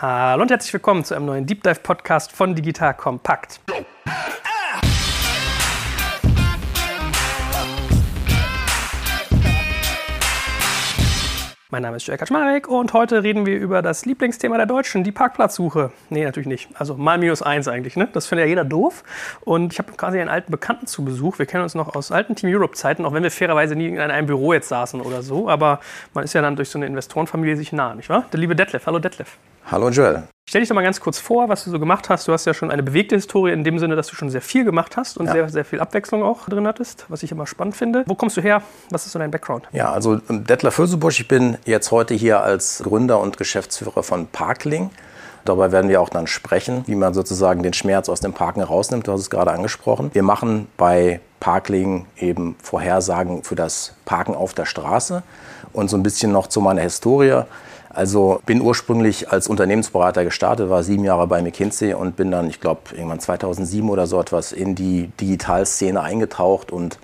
Hallo und herzlich willkommen zu einem neuen Deep Dive Podcast von Digital Kompakt. Mein Name ist Jörg Kaczmarek und heute reden wir über das Lieblingsthema der Deutschen, die Parkplatzsuche. Nee, natürlich nicht. Also mal minus eins eigentlich, ne? Das findet ja jeder doof. Und ich habe quasi einen alten Bekannten zu Besuch. Wir kennen uns noch aus alten Team Europe-Zeiten, auch wenn wir fairerweise nie in einem Büro jetzt saßen oder so. Aber man ist ja dann durch so eine Investorenfamilie sich nah, nicht wahr? Der liebe Detlef. Hallo Detlef. Hallo Joel. Stell dich doch mal ganz kurz vor, was du so gemacht hast. Du hast ja schon eine bewegte Historie in dem Sinne, dass du schon sehr viel gemacht hast und ja. sehr, sehr viel Abwechslung auch drin hattest, was ich immer spannend finde. Wo kommst du her? Was ist so dein Background? Ja, also ähm, Detlef Fösebusch. Ich bin jetzt heute hier als Gründer und Geschäftsführer von Parkling. Dabei werden wir auch dann sprechen, wie man sozusagen den Schmerz aus dem Parken rausnimmt. Du hast es gerade angesprochen. Wir machen bei Parkling eben Vorhersagen für das Parken auf der Straße und so ein bisschen noch zu meiner Historie. Also bin ursprünglich als Unternehmensberater gestartet, war sieben Jahre bei McKinsey und bin dann, ich glaube, irgendwann 2007 oder so etwas in die Digitalszene eingetaucht und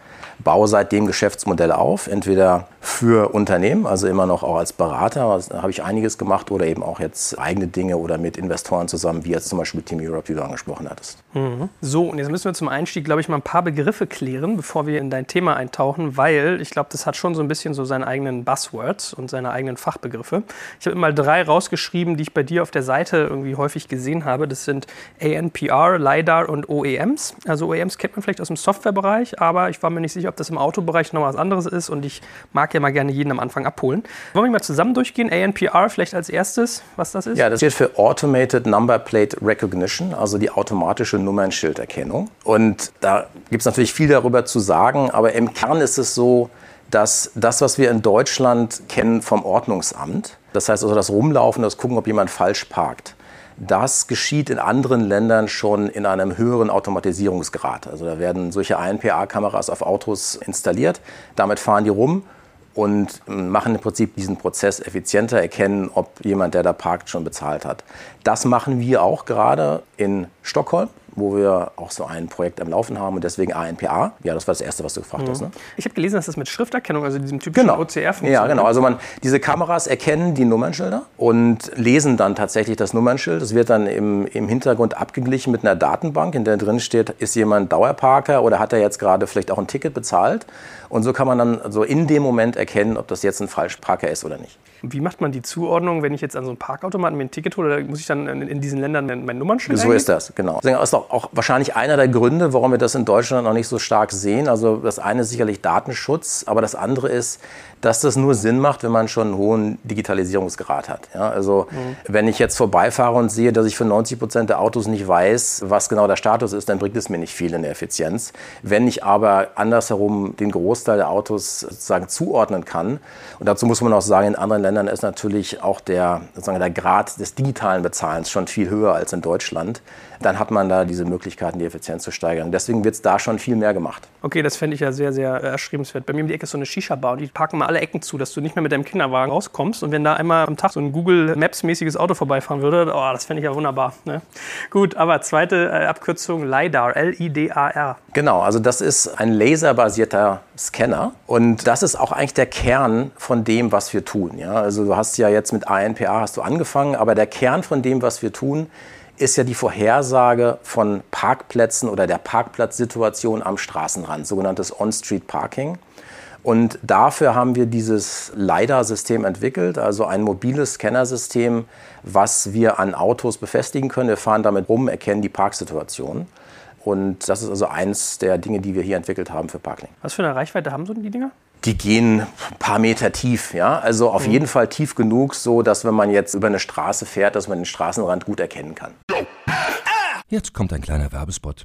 baue seitdem Geschäftsmodelle auf, entweder für Unternehmen, also immer noch auch als Berater, da habe ich einiges gemacht oder eben auch jetzt eigene Dinge oder mit Investoren zusammen, wie jetzt zum Beispiel Team Europe, wie du angesprochen hattest. Mhm. So, und jetzt müssen wir zum Einstieg, glaube ich, mal ein paar Begriffe klären, bevor wir in dein Thema eintauchen, weil ich glaube, das hat schon so ein bisschen so seine eigenen Buzzwords und seine eigenen Fachbegriffe. Ich habe mal drei rausgeschrieben, die ich bei dir auf der Seite irgendwie häufig gesehen habe. Das sind ANPR, LiDAR und OEMs. Also OEMs kennt man vielleicht aus dem Softwarebereich, aber ich war mir nicht sicher, ob das im Autobereich noch was anderes ist und ich mag ja mal gerne jeden am Anfang abholen. Wollen wir mal zusammen durchgehen? ANPR vielleicht als erstes, was das ist? Ja, das steht für Automated Number Plate Recognition, also die automatische Nummernschilderkennung. Und da gibt es natürlich viel darüber zu sagen, aber im Kern ist es so, dass das, was wir in Deutschland kennen vom Ordnungsamt, das heißt also das Rumlaufen, das Gucken, ob jemand falsch parkt, das geschieht in anderen Ländern schon in einem höheren Automatisierungsgrad. Also da werden solche ANPA-Kameras auf Autos installiert. Damit fahren die rum und machen im Prinzip diesen Prozess effizienter, erkennen, ob jemand, der da parkt, schon bezahlt hat. Das machen wir auch gerade in Stockholm wo wir auch so ein Projekt am Laufen haben und deswegen ANPA. Ja, das war das Erste, was du gefragt mhm. hast. Ne? Ich habe gelesen, dass das mit Schrifterkennung, also diesem typischen genau. OCR funktioniert. Ja, genau. Also man, diese Kameras erkennen die Nummernschilder und lesen dann tatsächlich das Nummernschild. Das wird dann im, im Hintergrund abgeglichen mit einer Datenbank, in der drin steht, ist jemand Dauerparker oder hat er jetzt gerade vielleicht auch ein Ticket bezahlt. Und so kann man dann so in dem Moment erkennen, ob das jetzt ein Falschparker ist oder nicht. Wie macht man die Zuordnung, wenn ich jetzt an so einen Parkautomaten mir ein Ticket hole? Muss ich dann in, diesen Ländern mein, mein Nummernschild So ist das, genau. Ist auch, wahrscheinlich einer der Gründe, warum wir das in Deutschland noch nicht so stark sehen. Also das eine ist sicherlich Datenschutz, aber das andere ist, dass das nur Sinn macht, wenn man schon einen hohen Digitalisierungsgrad hat. Ja, also mhm. wenn ich jetzt vorbeifahre und sehe, dass ich für 90 Prozent der Autos nicht weiß, was genau der Status ist, dann bringt es mir nicht viel in der Effizienz. Wenn ich aber andersherum den Großteil der Autos sozusagen zuordnen kann, und dazu muss man auch sagen, in anderen Ländern ist natürlich auch der, sozusagen der Grad des digitalen Bezahlens schon viel höher als in Deutschland, dann hat man da diese Möglichkeiten, die Effizienz zu steigern. Deswegen wird es da schon viel mehr gemacht. Okay, das fände ich ja sehr, sehr erstrebenswert. Bei mir um die Ecke ist so eine Shisha-Bar und die parken mal alle Ecken zu, dass du nicht mehr mit deinem Kinderwagen rauskommst. Und wenn da einmal am Tag so ein Google Maps-mäßiges Auto vorbeifahren würde, oh, das fände ich ja wunderbar. Ne? Gut, aber zweite äh, Abkürzung LiDAR, L-I-D-A-R. Genau, also das ist ein laserbasierter Scanner und das ist auch eigentlich der Kern von dem, was wir tun. Ja? Also du hast ja jetzt mit ANPA hast du angefangen, aber der Kern von dem, was wir tun, ist ja die Vorhersage von Parkplätzen oder der Parkplatzsituation am Straßenrand, sogenanntes On-Street Parking. Und dafür haben wir dieses LiDAR-System entwickelt, also ein mobiles Scannersystem, was wir an Autos befestigen können. Wir fahren damit rum, erkennen die Parksituation. Und das ist also eins der Dinge, die wir hier entwickelt haben für Parkling. Was für eine Reichweite haben so die Dinger? Die gehen ein paar Meter tief, ja. Also auf mhm. jeden Fall tief genug, so dass wenn man jetzt über eine Straße fährt, dass man den Straßenrand gut erkennen kann. Jetzt kommt ein kleiner Werbespot.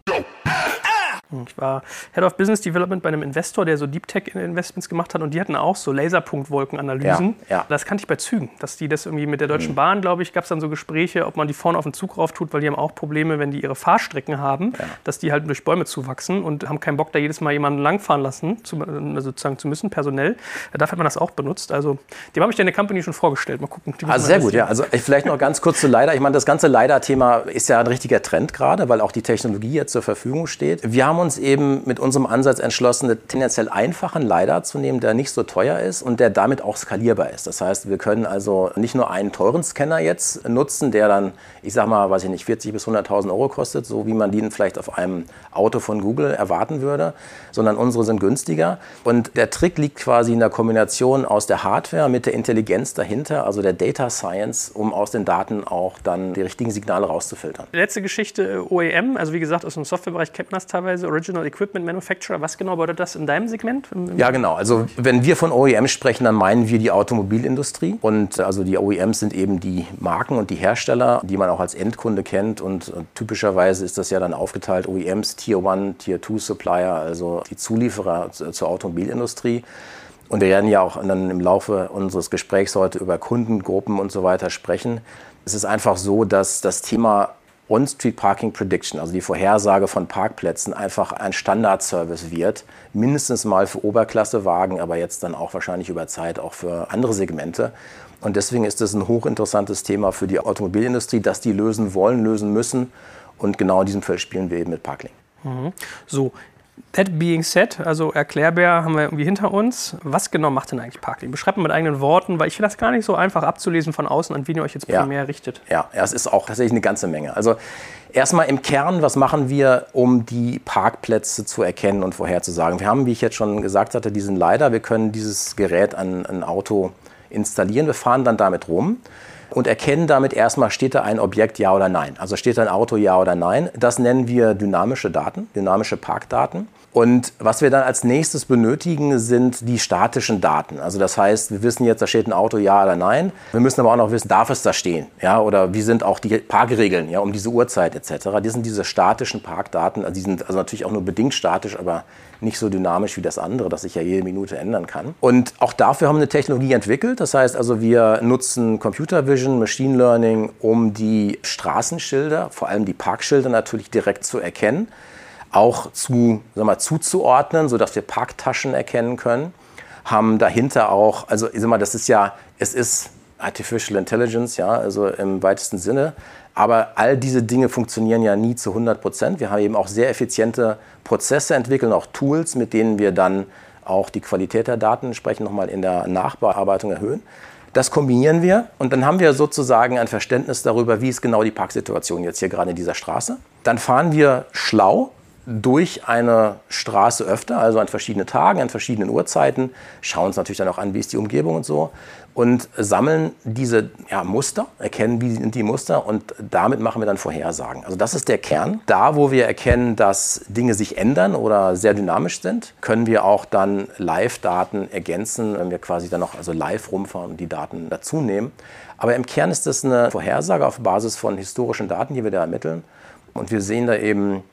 Ich war Head of Business Development bei einem Investor, der so Deep Tech Investments gemacht hat und die hatten auch so Laserpunktwolkenanalysen. Ja, ja. Das kannte ich bei Zügen, dass die das irgendwie mit der Deutschen Bahn, glaube ich, gab es dann so Gespräche, ob man die vorne auf den Zug rauf tut, weil die haben auch Probleme, wenn die ihre Fahrstrecken haben, Ja. dass die halt durch Bäume zuwachsen und haben keinen Bock, da jedes Mal jemanden langfahren lassen, zu, äh, sozusagen zu müssen, personell. Dafür hat man das auch benutzt. Also, dem habe ich der Company schon vorgestellt. Mal gucken. Die Also sehr gut, ja. Also ich vielleicht noch ganz kurz zu LiDAR. Ich meine, das ganze LiDAR-Thema ist ja ein richtiger Trend gerade, weil auch die Technologie jetzt zur Verfügung steht. Wir haben uns eben mit unserem Ansatz entschlossen, einen tendenziell einfachen LiDAR zu nehmen, der nicht so teuer ist und der damit auch skalierbar ist. Das heißt, wir können also nicht nur einen teuren Scanner jetzt nutzen, der dann, ich sag mal, weiß ich nicht, 40 bis 100.000 Euro kostet, so wie man den vielleicht auf einem Auto von Google erwarten würde, sondern unsere sind günstiger. Und der Trick liegt quasi in der Kombination aus der Hardware mit der Intelligenz dahinter, also der Data Science, um aus den Daten auch dann die richtigen Signale rauszufiltern. Letzte Geschichte, äh, OEM, also wie gesagt, aus dem Softwarebereich kennt man das teilweise, Original Equipment Manufacturer. Was genau bedeutet das in deinem Segment? Ja, genau. Also wenn wir von OEM sprechen, dann meinen wir die Automobilindustrie. Und äh, also die OEMs sind eben die Marken und die Hersteller, die man auch als Endkunde kennt. Und äh, typischerweise ist das ja dann aufgeteilt OEMs, Tier 1, Tier 2 Supplier, also die Zulieferer zu- zur Automobilindustrie. Und wir werden ja auch dann im Laufe unseres Gesprächs heute über Kundengruppen und so weiter sprechen. Es ist einfach so, dass das Thema On-Street Parking Prediction, also die Vorhersage von Parkplätzen, einfach ein Standardservice wird. Mindestens mal für Oberklassewagen, aber jetzt dann auch wahrscheinlich über Zeit auch für andere Segmente. Und deswegen ist es ein hochinteressantes Thema für die Automobilindustrie, dass die lösen wollen, lösen müssen. Und genau in diesem Feld spielen wir eben mit Parklink. So, that being said, also Erklärbär haben wir irgendwie hinter uns. Was genau macht denn eigentlich Parklink? Beschreibt mal mit eigenen Worten, weil ich finde das gar nicht so einfach abzulesen von außen, an wen ihr euch jetzt Ja. primär richtet. Ja, ja, es ist auch tatsächlich eine ganze Menge. Also erstmal im Kern, was machen wir, um die Parkplätze zu erkennen und vorherzusagen? Wir haben, wie ich jetzt schon gesagt hatte, diesen LiDAR. Wir können dieses Gerät an ein Auto installieren. Wir fahren dann damit rum und erkennen damit erstmal, steht da ein Objekt ja oder nein. Also steht da ein Auto ja oder nein. Das nennen wir dynamische Daten, dynamische Parkdaten. Und was wir dann als nächstes benötigen, sind die statischen Daten. Also das heißt, wir wissen jetzt, da steht ein Auto ja oder nein. Wir müssen aber auch noch wissen, darf es da stehen? Ja, oder wie sind auch die Parkregeln ja, um diese Uhrzeit etc. Das sind diese statischen Parkdaten. Also die sind also natürlich auch nur bedingt statisch, aber nicht so dynamisch wie das andere, das sich ja jede Minute ändern kann. Und auch dafür haben wir eine Technologie entwickelt. Das heißt also, wir nutzen Computer Vision, Machine Learning, um die Straßenschilder, vor allem die Parkschilder natürlich direkt zu erkennen auch zu, sag mal, zuzuordnen, sodass wir Parktaschen erkennen können. Haben dahinter auch, also ich sag mal, das ist ja, es ist Artificial Intelligence, ja, also im weitesten Sinne. Aber all diese Dinge funktionieren ja nie zu 100 Prozent. Wir haben eben auch sehr effiziente Prozesse entwickelt, auch Tools, mit denen wir dann auch die Qualität der Daten entsprechend nochmal in der Nachbearbeitung erhöhen. Das kombinieren wir und dann haben wir sozusagen ein Verständnis darüber, wie ist genau die Parksituation jetzt hier gerade in dieser Straße. Dann fahren wir schlau durch eine Straße öfter, also an verschiedenen Tagen, an verschiedenen Uhrzeiten, schauen uns natürlich dann auch an, wie ist die Umgebung und so und sammeln diese ja, Muster, erkennen, wie sind die Muster und damit machen wir dann Vorhersagen. Also das ist der Kern. Da, wo wir erkennen, dass Dinge sich ändern oder sehr dynamisch sind, können wir auch dann Live-Daten ergänzen, wenn wir quasi dann noch also live rumfahren und die Daten dazu nehmen. Aber im Kern ist das eine Vorhersage auf Basis von historischen Daten, die wir da ermitteln. Und wir sehen da eben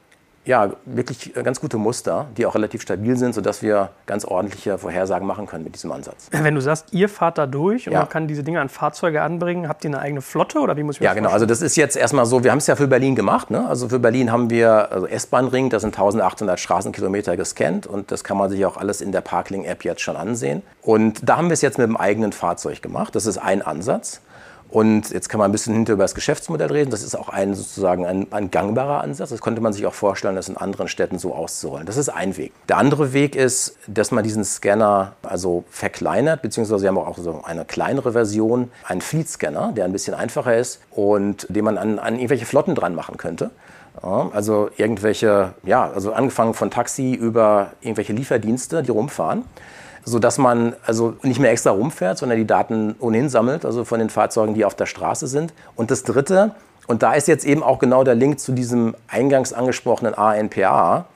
ja, wirklich ganz gute Muster, die auch relativ stabil sind, sodass wir ganz ordentliche Vorhersagen machen können mit diesem Ansatz. Wenn du sagst, ihr fahrt da durch und Ja. man kann diese Dinge an Fahrzeuge anbringen, habt ihr eine eigene Flotte oder wie muss ich mir Ja, das genau. Also das ist jetzt erstmal so, wir haben es ja für Berlin gemacht. Ne? Also für Berlin haben wir also S-Bahn-Ring, das sind 1800 Straßenkilometer gescannt und das kann man sich auch alles in der Parkling-App jetzt schon ansehen. Und da haben wir es jetzt mit dem eigenen Fahrzeug gemacht. Das ist ein Ansatz. Und jetzt kann man ein bisschen hinter über das Geschäftsmodell reden. Das ist auch ein sozusagen ein, ein, gangbarer Ansatz. Das könnte man sich auch vorstellen, das in anderen Städten so auszurollen. Das ist ein Weg. Der andere Weg ist, dass man diesen Scanner also verkleinert, beziehungsweise wir haben auch so eine kleinere Version, einen Fleet-Scanner, der ein bisschen einfacher ist und den man an, an irgendwelche Flotten dran machen könnte. Ja, also irgendwelche, ja, also angefangen von Taxi über irgendwelche Lieferdienste, die rumfahren sodass man also nicht mehr extra rumfährt, sondern die Daten ohnehin sammelt, also von den Fahrzeugen, die auf der Straße sind. Und das Dritte, und da ist jetzt eben auch genau der Link zu diesem eingangs angesprochenen ANPA,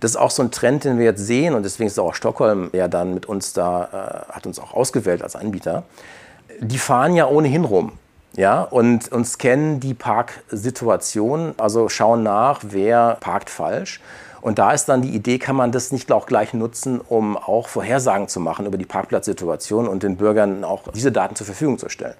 das ist auch so ein Trend, den wir jetzt sehen und deswegen ist auch Stockholm ja dann mit uns da, äh, hat uns auch ausgewählt als Anbieter. Die fahren ja ohnehin rum. Ja, und, und scannen die Parksituation, also schauen nach, wer parkt falsch und da ist dann die Idee, kann man das nicht auch gleich nutzen, um auch Vorhersagen zu machen über die Parkplatzsituation und den Bürgern auch diese Daten zur Verfügung zu stellen.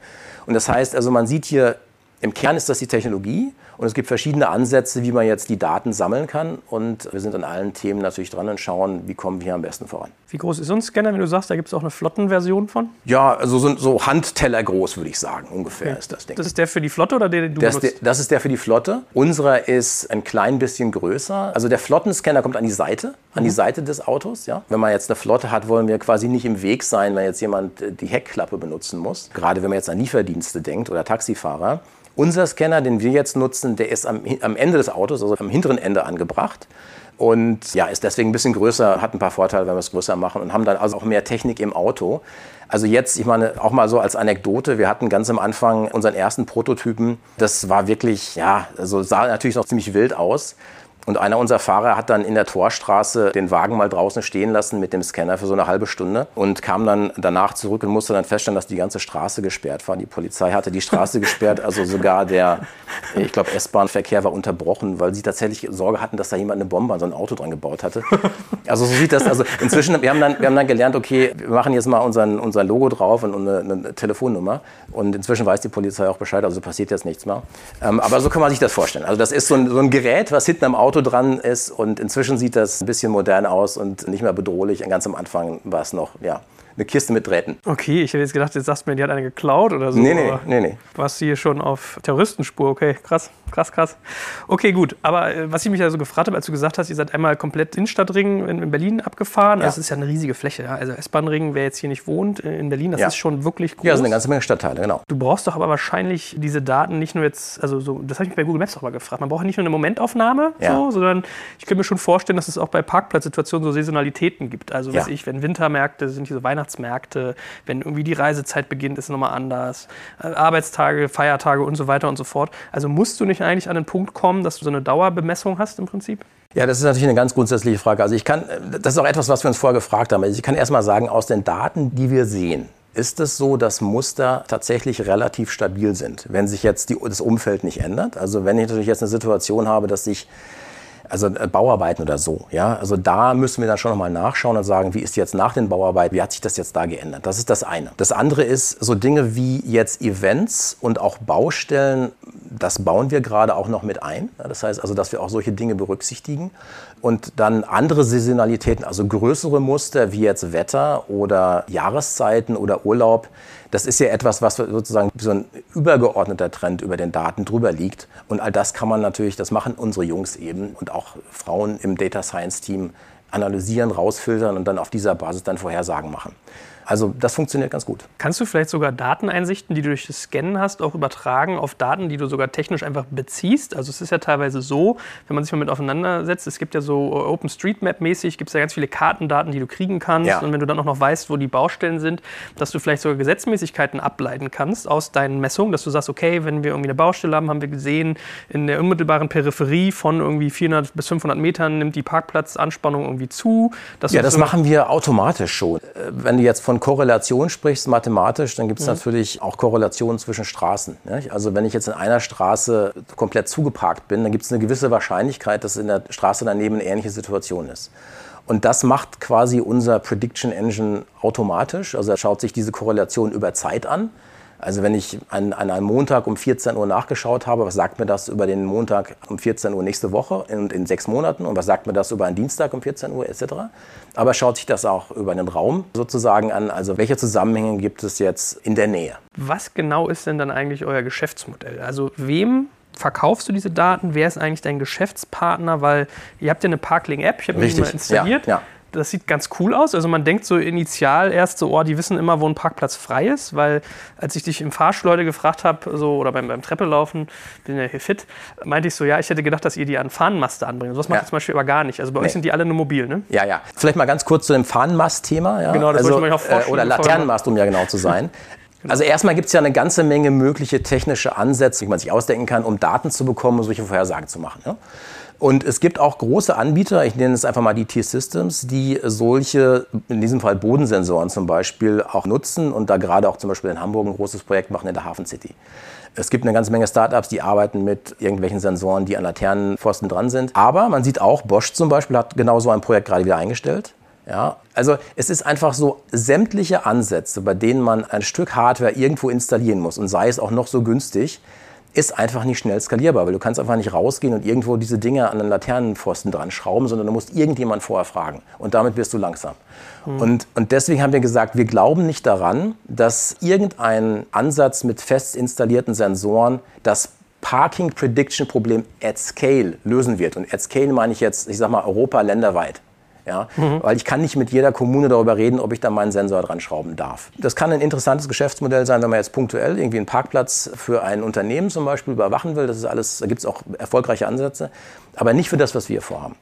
Und das heißt also, man sieht hier im Kern ist das die Technologie und es gibt verschiedene Ansätze, wie man jetzt die Daten sammeln kann. Und wir sind an allen Themen natürlich dran und schauen, wie kommen wir hier am besten voran. Wie groß ist so ein Scanner, wenn du sagst, da gibt es auch eine Flottenversion von? Ja, also so, so Handteller groß, würde ich sagen, ungefähr okay. ist das Ding. Das ist der für die Flotte oder der, den du das? Der, das ist der für die Flotte. Unserer ist ein klein bisschen größer. Also der Flottenscanner kommt an die Seite, an mhm. die Seite des Autos. Ja? Wenn man jetzt eine Flotte hat, wollen wir quasi nicht im Weg sein, wenn jetzt jemand die Heckklappe benutzen muss. Gerade wenn man jetzt an Lieferdienste denkt oder Taxifahrer. Unser Scanner, den wir jetzt nutzen, der ist am, am Ende des Autos, also am hinteren Ende angebracht. Und ja, ist deswegen ein bisschen größer, hat ein paar Vorteile, wenn wir es größer machen und haben dann also auch mehr Technik im Auto. Also jetzt, ich meine, auch mal so als Anekdote, wir hatten ganz am Anfang unseren ersten Prototypen. Das war wirklich, ja, also sah natürlich noch ziemlich wild aus. Und einer unserer Fahrer hat dann in der Torstraße den Wagen mal draußen stehen lassen mit dem Scanner für so eine halbe Stunde und kam dann danach zurück und musste dann feststellen, dass die ganze Straße gesperrt war. Die Polizei hatte die Straße gesperrt, also sogar der, ich glaube, S-Bahn-Verkehr war unterbrochen, weil sie tatsächlich Sorge hatten, dass da jemand eine Bombe an so ein Auto dran gebaut hatte. Also so sieht das, also inzwischen, wir haben dann, wir haben dann gelernt, okay, wir machen jetzt mal unseren, unser Logo drauf und eine, eine Telefonnummer und inzwischen weiß die Polizei auch Bescheid, also passiert jetzt nichts mehr. Ähm, aber so kann man sich das vorstellen. Also das ist so ein, so ein Gerät, was hinten am Auto Auto dran ist und inzwischen sieht das ein bisschen modern aus und nicht mehr bedrohlich. Ganz am Anfang war es noch, ja, eine Kiste mit Drähten. Okay, ich hätte jetzt gedacht, jetzt sagst du mir, die hat eine geklaut oder so. Nee, nee, nee, nee. Warst du hier schon auf Terroristenspur? Okay, krass, krass, krass. Okay, gut. Aber äh, was ich mich also gefragt habe, als du gesagt hast, ihr seid einmal komplett Innenstadtring in, in Berlin abgefahren. Ja. Das ist ja eine riesige Fläche. Ja? Also S-Bahn-Ring, wer jetzt hier nicht wohnt äh, in Berlin, das ja. ist schon wirklich groß. Ja, das sind eine ganze Menge Stadtteile, genau. Du brauchst doch aber wahrscheinlich diese Daten nicht nur jetzt, also so, das habe ich mich bei Google Maps auch mal gefragt. Man braucht nicht nur eine Momentaufnahme, so, sondern ich könnte mir schon vorstellen, dass es auch bei Parkplatzsituationen so Saisonalitäten gibt. Also, weiß ich, wenn Wintermärkte sind, hier so Weihnachtsmärkte, wenn irgendwie die Reisezeit beginnt, ist es nochmal anders. Äh, Arbeitstage, Feiertage und so weiter und so fort. Also musst du nicht eigentlich an den Punkt kommen, dass du so eine Dauerbemessung hast im Prinzip? Ja, das ist natürlich eine ganz grundsätzliche Frage. Also ich kann, das ist auch etwas, was wir uns vorher gefragt haben. Also ich kann erst mal sagen, aus den Daten, die wir sehen, ist es so, dass Muster tatsächlich relativ stabil sind, wenn sich jetzt die, das Umfeld nicht ändert. Also wenn ich natürlich jetzt eine Situation habe, dass sich also äh, Bauarbeiten oder so. Ja? Also da müssen wir dann schon nochmal nachschauen und sagen, wie ist jetzt nach den Bauarbeiten, wie hat sich das jetzt da geändert? Das ist das eine. Das andere ist so Dinge wie jetzt Events und auch Baustellen, das bauen wir gerade auch noch mit ein. Das heißt also, dass wir auch solche Dinge berücksichtigen. Und dann andere Saisonalitäten, also größere Muster wie jetzt Wetter oder Jahreszeiten oder Urlaub, das ist ja etwas, was sozusagen so ein übergeordneter Trend über den Daten drüber liegt. Und all das kann man natürlich, das machen unsere Jungs eben und auch Frauen im Data Science Team analysieren, rausfiltern und dann auf dieser Basis dann Vorhersagen machen. Also das funktioniert ganz gut. Kannst du vielleicht sogar Dateneinsichten, die du durch das Scannen hast, auch übertragen auf Daten, die du sogar technisch einfach beziehst? Also es ist ja teilweise so, wenn man sich mal mit auseinandersetzt, es gibt ja so OpenStreetMap-mäßig, gibt es ja ganz viele Kartendaten, die du kriegen kannst. Ja. Und wenn du dann auch noch weißt, wo die Baustellen sind, dass du vielleicht sogar Gesetzmäßigkeiten ableiten kannst aus deinen Messungen, dass du sagst, okay, wenn wir irgendwie eine Baustelle haben, haben wir gesehen, in der unmittelbaren Peripherie von irgendwie 400 bis 500 Metern nimmt die Parkplatzanspannung irgendwie zu. ja, das machen wir automatisch schon. Äh, wenn du jetzt von Korrelation sprichst, mathematisch, dann gibt es mhm. natürlich auch Korrelationen zwischen Straßen. Nicht? Also wenn ich jetzt in einer Straße komplett zugeparkt bin, dann gibt es eine gewisse Wahrscheinlichkeit, dass in der Straße daneben eine ähnliche Situation ist. Und das macht quasi unser Prediction Engine automatisch. Also er schaut sich diese Korrelation über Zeit an Also wenn ich an, an, einem Montag um 14 Uhr nachgeschaut habe, was sagt mir das über den Montag um 14 Uhr nächste Woche und in, in sechs Monaten und was sagt mir das über einen Dienstag um 14 Uhr etc. Aber schaut sich das auch über einen Raum sozusagen an. Also welche Zusammenhänge gibt es jetzt in der Nähe? Was genau ist denn dann eigentlich euer Geschäftsmodell? Also wem verkaufst du diese Daten? Wer ist eigentlich dein Geschäftspartner? Weil ihr habt ja eine Parkling-App, ich habe die mal installiert. Ja, ja das sieht ganz cool aus. Also man denkt so initial erst so, oh, die wissen immer, wo ein Parkplatz frei ist, weil als ich dich im Fahrstuhl heute gefragt habe, so, oder beim, beim Treppelaufen, bin ja hier fit, meinte ich so, ja, ich hätte gedacht, dass ihr die an Fahnenmaste anbringt. So was macht ja. ihr zum Beispiel aber gar nicht. Also bei nee. euch sind die alle nur mobil, ne? Ja, ja. Vielleicht mal ganz kurz zu dem Fahnenmast-Thema. Ja? Genau, das also, wollte ich mir auch vorstellen. Oder Laternenmast, um ja genau zu sein. Genau. Also erstmal gibt es ja eine ganze Menge mögliche technische Ansätze, die man sich ausdenken kann, um Daten zu bekommen und solche Vorhersagen zu machen. Ja? Und es gibt auch große Anbieter, ich nenne es einfach mal die T-Systems, die solche, in diesem Fall Bodensensoren zum Beispiel, auch nutzen und da gerade auch zum Beispiel in Hamburg ein großes Projekt machen in der Hafen City. Es gibt eine ganze Menge Startups, die arbeiten mit irgendwelchen Sensoren, die an Laternenpfosten dran sind. Aber man sieht auch, Bosch zum Beispiel hat genau so ein Projekt gerade wieder eingestellt. Ja, also es ist einfach so sämtliche Ansätze, bei denen man ein Stück Hardware irgendwo installieren muss und sei es auch noch so günstig, ist einfach nicht schnell skalierbar, weil du kannst einfach nicht rausgehen und irgendwo diese Dinge an den Laternenpfosten dran schrauben, sondern du musst irgendjemand vorher fragen. Und damit wirst du langsam. Mhm. Und, und deswegen haben wir gesagt, wir glauben nicht daran, dass irgendein Ansatz mit fest installierten Sensoren das Parking Prediction Problem at Scale lösen wird. Und at Scale meine ich jetzt, ich sag mal, Europa länderweit. Ja? Mhm. Weil ich kann nicht mit jeder Kommune darüber reden, ob ich da meinen Sensor dran schrauben darf. Das kann ein interessantes Geschäftsmodell sein, wenn man jetzt punktuell irgendwie einen Parkplatz für ein Unternehmen zum Beispiel überwachen will. Das ist alles, da gibt es auch erfolgreiche Ansätze, aber nicht für das, was wir vorhaben.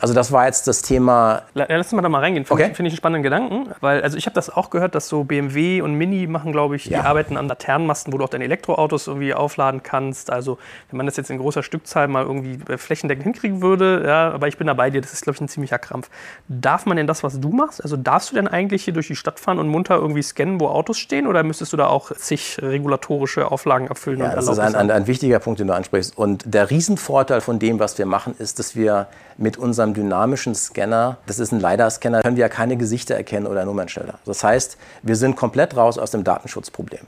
Also das war jetzt das Thema. Lass uns mal da mal reingehen. Finde okay. ich, find ich einen spannenden Gedanken. Weil, also ich habe das auch gehört, dass so BMW und Mini machen, glaube ich, ja. die arbeiten an Laternenmasten, wo du auch deine Elektroautos irgendwie aufladen kannst. Also wenn man das jetzt in großer Stückzahl mal irgendwie flächendeckend hinkriegen würde, ja, aber ich bin da bei dir, das ist, glaube ich, ein ziemlicher Krampf. Darf man denn das, was du machst? Also darfst du denn eigentlich hier durch die Stadt fahren und munter irgendwie scannen, wo Autos stehen? Oder müsstest du da auch zig regulatorische Auflagen erfüllen? Ja, das ist ein, ein, ein wichtiger Punkt, den du ansprichst. Und der Riesenvorteil von dem, was wir machen, ist, dass wir mit unserem dynamischen Scanner, das ist ein LiDAR-Scanner, können wir ja keine Gesichter erkennen oder Nummernschilder. Das heißt, wir sind komplett raus aus dem Datenschutzproblem.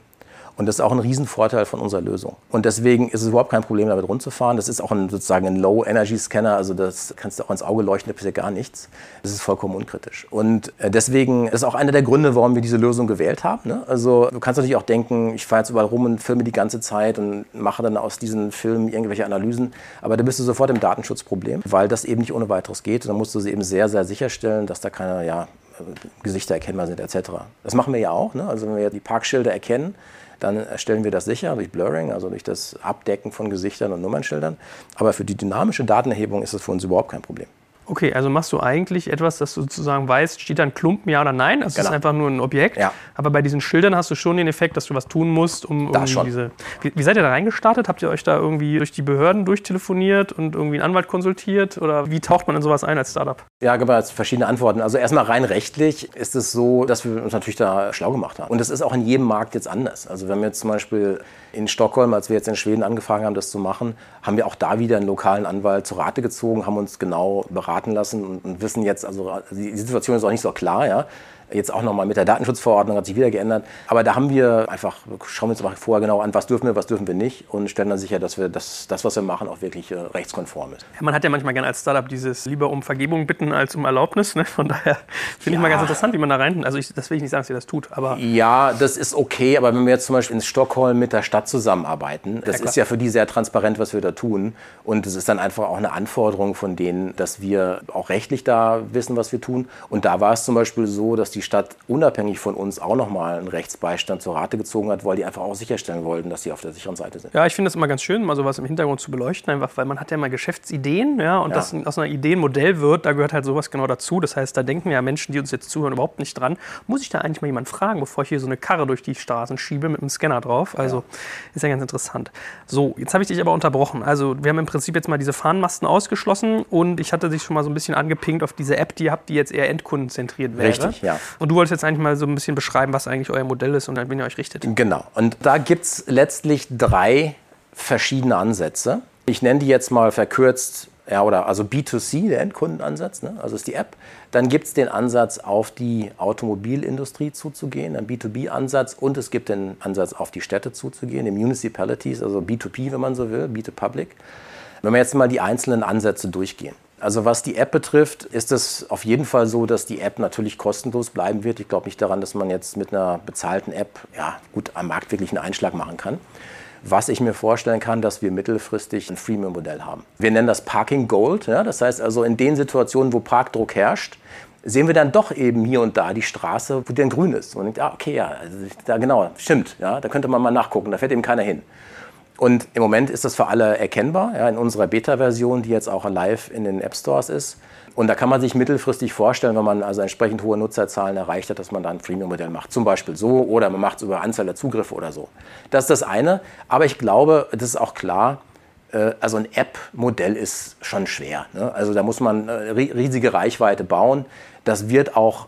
Und das ist auch ein Riesenvorteil von unserer Lösung. Und deswegen ist es überhaupt kein Problem, damit rumzufahren. Das ist auch ein, sozusagen ein Low-Energy-Scanner, also das kannst du auch ins Auge leuchten, da passiert gar nichts. Das ist vollkommen unkritisch. Und äh, deswegen ist auch einer der Gründe, warum wir diese Lösung gewählt haben. Ne? Also du kannst natürlich auch denken, ich fahre jetzt überall rum und filme die ganze Zeit und mache dann aus diesen Filmen irgendwelche Analysen. Aber da bist du sofort im Datenschutzproblem, weil das eben nicht ohne weiteres geht. Und dann musst du sie eben sehr, sehr sicherstellen, dass da keine ja, Gesichter erkennbar sind etc. Das machen wir ja auch. Ne? Also wenn wir die Parkschilder erkennen, dann stellen wir das sicher durch Blurring, also durch das Abdecken von Gesichtern und Nummernschildern. Aber für die dynamische Datenerhebung ist das für uns überhaupt kein Problem. Okay, also machst du eigentlich etwas, dass du sozusagen weißt, steht da ein Klumpen, ja oder nein? Das genau. ist einfach nur ein Objekt. Ja. Aber bei diesen Schildern hast du schon den Effekt, dass du was tun musst, um schon. diese. Wie, wie, seid ihr da reingestartet? Habt ihr euch da irgendwie durch die Behörden durchtelefoniert und irgendwie einen Anwalt konsultiert? Oder wie taucht man in sowas ein als Startup? Ja, gibt es verschiedene Antworten. Also erstmal rein rechtlich ist es so, dass wir uns natürlich da schlau gemacht haben. Und das ist auch in jedem Markt jetzt anders. Also wenn wir jetzt zum Beispiel in Stockholm, als wir jetzt in Schweden angefangen haben, das zu machen, haben wir auch da wieder einen lokalen Anwalt zu Rate gezogen, haben uns genau beraten lassen und, und wissen jetzt, also die Situation ist auch nicht so klar, ja. Jetzt auch nochmal mit der Datenschutzverordnung hat sich wieder geändert. Aber da haben wir einfach, schauen wir uns mal vorher genau an, was dürfen wir, was dürfen wir nicht und stellen dann sicher, dass wir das, das was wir machen, auch wirklich äh, rechtskonform ist. Man hat ja manchmal gerne als Startup dieses lieber um Vergebung bitten als um Erlaubnis. Ne? Von daher finde ja. ich mal ganz interessant, wie man da rein. Also ich, das will ich nicht sagen, dass ihr das tut. Aber ja, das ist okay. Aber wenn wir jetzt zum Beispiel in Stockholm mit der Stadt zusammenarbeiten, das ja, ist ja für die sehr transparent, was wir da tun. Und es ist dann einfach auch eine Anforderung von denen, dass wir auch rechtlich da wissen, was wir tun. Und da war es zum Beispiel so, dass die Stadt unabhängig von uns auch nochmal einen Rechtsbeistand zur Rate gezogen hat, weil die einfach auch sicherstellen wollten, dass sie auf der sicheren Seite sind. Ja, ich finde es immer ganz schön, mal sowas im Hintergrund zu beleuchten, einfach weil man hat ja mal Geschäftsideen, ja, und ja. das aus einer Idee ein Modell wird, da gehört halt sowas genau dazu. Das heißt, da denken ja Menschen, die uns jetzt zuhören, überhaupt nicht dran. Muss ich da eigentlich mal jemanden fragen, bevor ich hier so eine Karre durch die Straßen schiebe mit einem Scanner drauf? Also ja. ist ja ganz interessant. So, jetzt habe ich dich aber unterbrochen. Also wir haben im Prinzip jetzt mal diese Fahnenmasten ausgeschlossen und ich hatte dich schon mal so ein bisschen angepinkt auf diese App, die ihr habt, die jetzt eher endkundenzentriert wäre. Richtig, ja. Und du wolltest jetzt eigentlich mal so ein bisschen beschreiben, was eigentlich euer Modell ist und an wen ihr euch richtet. Genau. Und da gibt es letztlich drei verschiedene Ansätze. Ich nenne die jetzt mal verkürzt ja, oder also B2C, der Endkundenansatz, ne? also ist die App. Dann gibt es den Ansatz, auf die Automobilindustrie zuzugehen, ein B2B-Ansatz und es gibt den Ansatz, auf die Städte zuzugehen, die Municipalities, also B2P, wenn man so will, B2Public. Wenn wir jetzt mal die einzelnen Ansätze durchgehen. Also was die App betrifft, ist es auf jeden Fall so, dass die App natürlich kostenlos bleiben wird. Ich glaube nicht daran, dass man jetzt mit einer bezahlten App ja, gut am Markt wirklich einen Einschlag machen kann. Was ich mir vorstellen kann, dass wir mittelfristig ein Freemium-Modell haben. Wir nennen das Parking Gold. Ja? Das heißt also in den Situationen, wo Parkdruck herrscht, sehen wir dann doch eben hier und da die Straße, wo der grün ist. Und denkt, ah, okay, ja, also, da genau, stimmt, ja, da könnte man mal nachgucken, da fährt eben keiner hin. Und im Moment ist das für alle erkennbar, ja, in unserer Beta-Version, die jetzt auch live in den App Stores ist. Und da kann man sich mittelfristig vorstellen, wenn man also entsprechend hohe Nutzerzahlen erreicht hat, dass man da ein Freemium-Modell macht. Zum Beispiel so oder man macht es über Anzahl der Zugriffe oder so. Das ist das eine. Aber ich glaube, das ist auch klar, äh, also ein App-Modell ist schon schwer. Ne? Also da muss man äh, riesige Reichweite bauen. Das wird auch,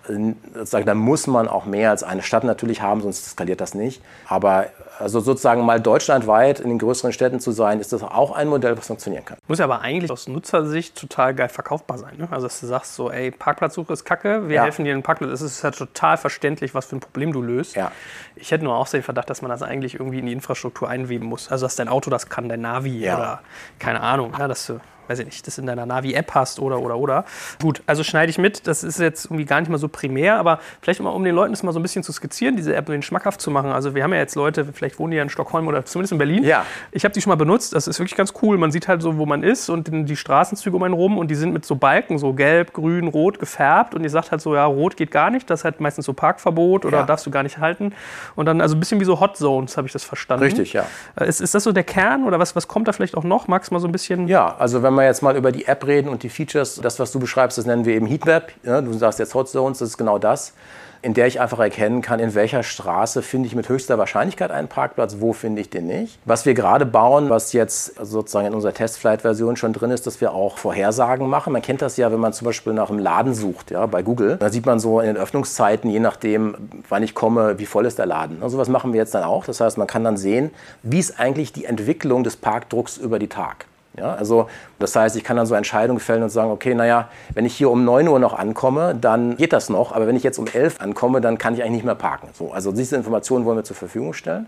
da muss man auch mehr als eine Stadt natürlich haben, sonst skaliert das nicht. Aber also sozusagen mal deutschlandweit in den größeren Städten zu sein, ist das auch ein Modell, was funktionieren kann. Muss ja aber eigentlich aus Nutzersicht total geil verkaufbar sein. Ne? Also dass du sagst so, ey, Parkplatzsuche ist kacke, wir ja. helfen dir einen Parkplatz. Es ist ja total verständlich, was für ein Problem du löst. Ja. Ich hätte nur auch den Verdacht, dass man das eigentlich irgendwie in die Infrastruktur einweben muss. Also dass dein Auto das kann, dein Navi ja. oder keine Ahnung, ja, dass du weiß ich nicht, das in deiner Navi-App hast oder, oder, oder. Gut, also schneide ich mit. Das ist jetzt irgendwie gar nicht mal so primär, aber vielleicht mal, um den Leuten das mal so ein bisschen zu skizzieren, diese App den schmackhaft zu machen. Also wir haben ja jetzt Leute, vielleicht wohnen die ja in Stockholm oder zumindest in Berlin. Ja. Ich habe die schon mal benutzt. Das ist wirklich ganz cool. Man sieht halt so, wo man ist und die Straßenzüge um einen rum und die sind mit so Balken, so gelb, grün, rot gefärbt und die sagt halt so, ja, rot geht gar nicht. Das ist halt meistens so Parkverbot oder ja. darfst du gar nicht halten. Und dann also ein bisschen wie so Hot Zones, habe ich das verstanden. Richtig, ja. Ist, ist das so der Kern oder was, was kommt da vielleicht auch noch? Magst du mal so ein bisschen... Ja, also wenn wir jetzt mal über die App reden und die Features, das, was du beschreibst, das nennen wir eben Heatmap. Ja, du sagst jetzt Hot Zones, das ist genau das, in der ich einfach erkennen kann, in welcher Straße finde ich mit höchster Wahrscheinlichkeit einen Parkplatz, wo finde ich den nicht. Was wir gerade bauen, was jetzt sozusagen in unserer Testflight-Version schon drin ist, dass wir auch Vorhersagen machen. Man kennt das ja, wenn man zum Beispiel nach einem Laden sucht, ja, bei Google. Da sieht man so in den Öffnungszeiten, je nachdem, wann ich komme, wie voll ist der Laden. Und sowas machen wir jetzt dann auch. Das heißt, man kann dann sehen, wie ist eigentlich die Entwicklung des Parkdrucks über die Tag. Ja, also das heißt, ich kann dann so Entscheidungen fällen und sagen, okay, naja, wenn ich hier um 9 Uhr noch ankomme, dann geht das noch, aber wenn ich jetzt um 11 ankomme, dann kann ich eigentlich nicht mehr parken. So, also diese Informationen wollen wir zur Verfügung stellen.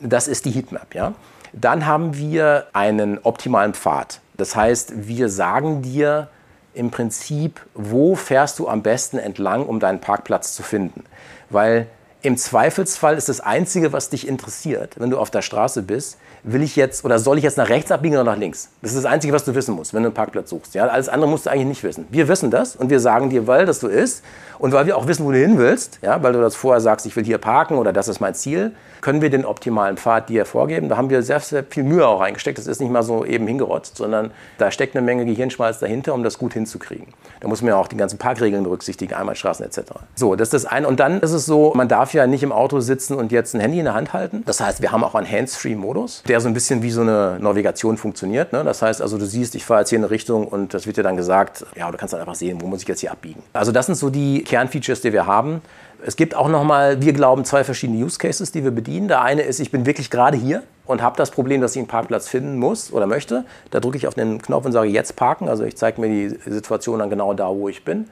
Das ist die Heatmap. Ja? Dann haben wir einen optimalen Pfad. Das heißt, wir sagen dir im Prinzip, wo fährst du am besten entlang, um deinen Parkplatz zu finden. Weil im Zweifelsfall ist das Einzige, was dich interessiert, wenn du auf der Straße bist, will ich jetzt oder soll ich jetzt nach rechts abbiegen oder nach links? Das ist das Einzige, was du wissen musst, wenn du einen Parkplatz suchst. Ja? Alles andere musst du eigentlich nicht wissen. Wir wissen das und wir sagen dir, weil das so ist und weil wir auch wissen, wo du hin willst, ja? weil du das vorher sagst, ich will hier parken oder das ist mein Ziel, können wir den optimalen Pfad dir vorgeben. Da haben wir sehr, sehr viel Mühe auch reingesteckt. Das ist nicht mal so eben hingerotzt, sondern da steckt eine Menge Gehirnschmalz dahinter, um das gut hinzukriegen. Da muss man ja auch die ganzen Parkregeln berücksichtigen, Einbahnstraßen etc. So, das ist das eine. Und dann ist es so, man darf ja nicht im Auto sitzen und jetzt ein Handy in der Hand halten. Das heißt, wir haben auch einen Hands-Free-Modus, der so ein bisschen wie so eine Navigation funktioniert. Ne? Das heißt also, du siehst, ich fahre jetzt hier in eine Richtung und das wird dir dann gesagt, ja, du kannst dann einfach sehen, wo muss ich jetzt hier abbiegen. Also das sind so die Kernfeatures, die wir haben. Es gibt auch nochmal, wir glauben, zwei verschiedene Use Cases, die wir bedienen. Der eine ist, ich bin wirklich gerade hier und habe das Problem, dass ich einen Parkplatz finden muss oder möchte. Da drücke ich auf den Knopf und sage jetzt parken. Also ich zeige mir die Situation dann genau da, wo ich bin.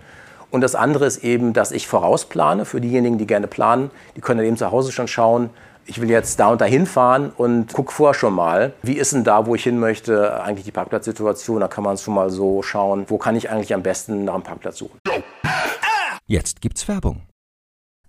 Und das andere ist eben, dass ich vorausplane. Für diejenigen, die gerne planen, die können dann eben zu Hause schon schauen, ich will jetzt da und dahin fahren und gucke vorher schon mal, wie ist denn da, wo ich hin möchte, eigentlich die Parkplatzsituation. Da kann man schon mal so schauen, wo kann ich eigentlich am besten nach einem Parkplatz suchen. Jetzt gibt's Werbung.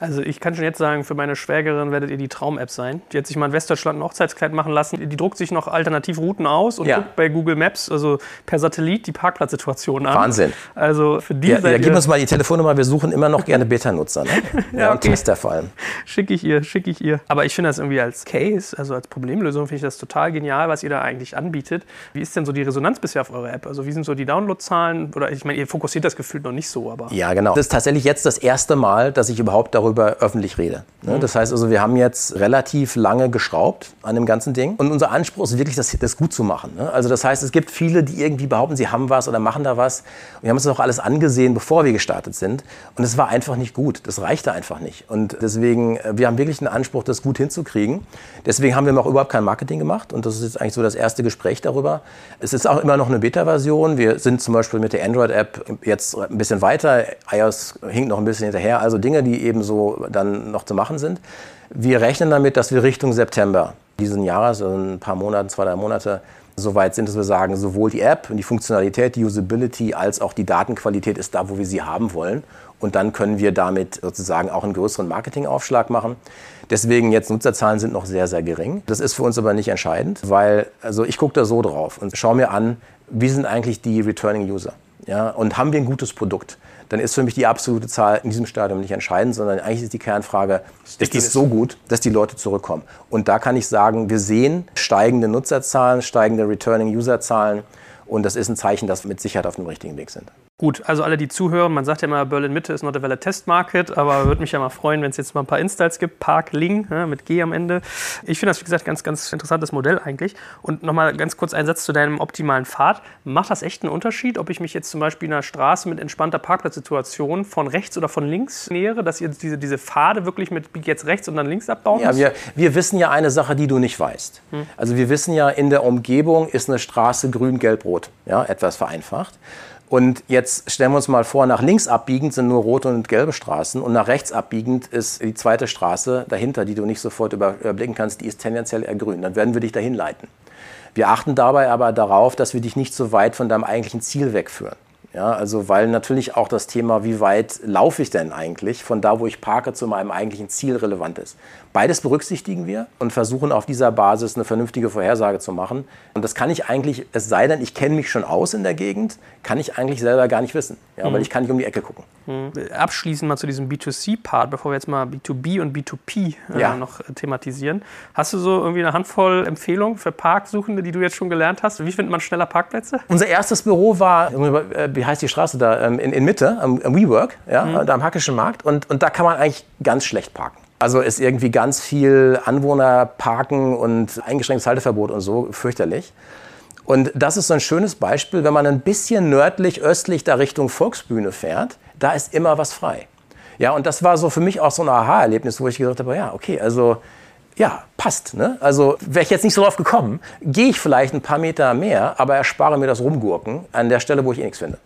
Also ich kann schon jetzt sagen, für meine Schwägerin werdet ihr die Traum-App sein. Die hat sich mal in Westdeutschland ein Hochzeitskleid machen lassen. Die druckt sich noch Alternativrouten aus und Ja. guckt bei Google Maps, also per Satellit, die Parkplatzsituation an. Wahnsinn. Also für die Ja, ja, gib uns mal die Telefonnummer, wir suchen immer noch gerne Beta-Nutzer. Ne? Ja, und okay. Tester vor allem. Schicke ich ihr, schicke ich ihr. Aber ich finde das irgendwie als Case, also als Problemlösung, finde ich das total genial, was ihr da eigentlich anbietet. Wie ist denn so die Resonanz bisher auf eurer App? Also wie sind so die Downloadzahlen? Oder ich meine, ihr fokussiert das gefühlt noch nicht so, aber. Ja, genau. Das ist tatsächlich jetzt das erste Mal, dass ich überhaupt darüber öffentlich rede. Ne? Das heißt also, wir haben jetzt relativ lange geschraubt an dem ganzen Ding. Und unser Anspruch ist wirklich, das, das gut zu machen. Ne? Also das heißt, es gibt viele, die irgendwie behaupten, sie haben was oder machen da was. Und wir haben uns das auch alles angesehen, bevor wir gestartet sind. Und es war einfach nicht gut. Das reichte einfach nicht. Und deswegen, äh, wir haben wirklich einen Anspruch, das gut hinzukriegen. Deswegen haben wir auch überhaupt kein Marketing gemacht. Und das ist jetzt eigentlich so das erste Gespräch darüber. Es ist auch immer noch eine Beta-Version. Wir sind zum Beispiel mit der Android-App jetzt ein bisschen weiter. iOS hinkt noch ein bisschen hinterher. Also Dinge, die eben so dann noch zu machen sind. Wir rechnen damit, dass wir Richtung September diesen Jahres, also in ein paar Monaten, zwei, drei Monate, so weit sind, dass wir sagen, sowohl die App und die Funktionalität, die Usability, als auch die Datenqualität ist da, wo wir sie haben wollen. Und dann können wir damit sozusagen auch einen größeren Marketingaufschlag machen. Deswegen jetzt Nutzerzahlen sind noch sehr, sehr gering. Das ist für uns aber nicht entscheidend, weil also ich gucke da so drauf und schaue mir an, wie sind eigentlich die Returning User? Ja, und haben wir ein gutes Produkt? Dann ist für mich die absolute Zahl in diesem Stadium nicht entscheidend, sondern eigentlich ist die Kernfrage, ist es so gut, dass die Leute zurückkommen? Und da kann ich sagen, wir sehen steigende Nutzerzahlen, steigende Returning User Zahlen und das ist ein Zeichen, dass wir mit Sicherheit auf dem richtigen Weg sind. Gut, also alle, die zuhören, man sagt ja immer, Berlin Mitte ist not a valid test market, aber würde mich ja mal freuen, wenn es jetzt mal ein paar Installs gibt. Park Ling ja, mit G am Ende. Ich finde das, wie gesagt, ganz, ganz interessantes Modell eigentlich. Und nochmal ganz kurz ein Satz zu deinem optimalen Pfad. Macht das echt einen Unterschied, ob ich mich jetzt zum Beispiel in einer Straße mit entspannter Parkplatzsituation von rechts oder von links nähere, dass ihr diese, diese Pfade wirklich mit bieg jetzt rechts und dann links abbauen Ja, müsst? wir, wir wissen ja eine Sache, die du nicht weißt. Also wir wissen ja, in der Umgebung ist eine Straße grün, gelb, rot. Ja, etwas vereinfacht. Und jetzt stellen wir uns mal vor, nach links abbiegend sind nur rote und gelbe Straßen und nach rechts abbiegend ist die zweite Straße dahinter, die du nicht sofort über- überblicken kannst, die ist tendenziell eher grün. Dann werden wir dich dahin leiten. Wir achten dabei aber darauf, dass wir dich nicht so weit von deinem eigentlichen Ziel wegführen. Ja, also weil natürlich auch das Thema, wie weit laufe ich denn eigentlich von da, wo ich parke, zu meinem eigentlichen Ziel relevant ist. Beides berücksichtigen wir und versuchen auf dieser Basis eine vernünftige Vorhersage zu machen. Und das kann ich eigentlich, es sei denn, ich kenne mich schon aus in der Gegend, kann ich eigentlich selber gar nicht wissen, ja, weil ich kann nicht um die Ecke gucken. abschließend mal zu diesem B2C-Part, bevor wir jetzt mal B2B und B2P äh, Ja. noch äh, thematisieren. Hast du so irgendwie eine Handvoll Empfehlungen für Parksuchende, die du jetzt schon gelernt hast? Wie findet man schneller Parkplätze? Unser erstes Büro war, äh, wie heißt die Straße da, ähm, in, in Mitte, am am WeWork, ja, da am Hackischen Markt. Und, und da kann man eigentlich ganz schlecht parken. Also ist irgendwie ganz viel Anwohnerparken und eingeschränktes Halteverbot und so, fürchterlich. Und das ist so ein schönes Beispiel, wenn man ein bisschen nördlich, östlich da Richtung Volksbühne fährt, da ist immer was frei. Ja, und das war so für mich auch so ein Aha-Erlebnis, wo ich gesagt habe, ja, okay, also ja, passt. Ne? Also wäre ich jetzt nicht so drauf gekommen, gehe ich vielleicht ein paar Meter mehr, aber erspare mir das Rumgurken an der Stelle, wo ich eh nichts finde.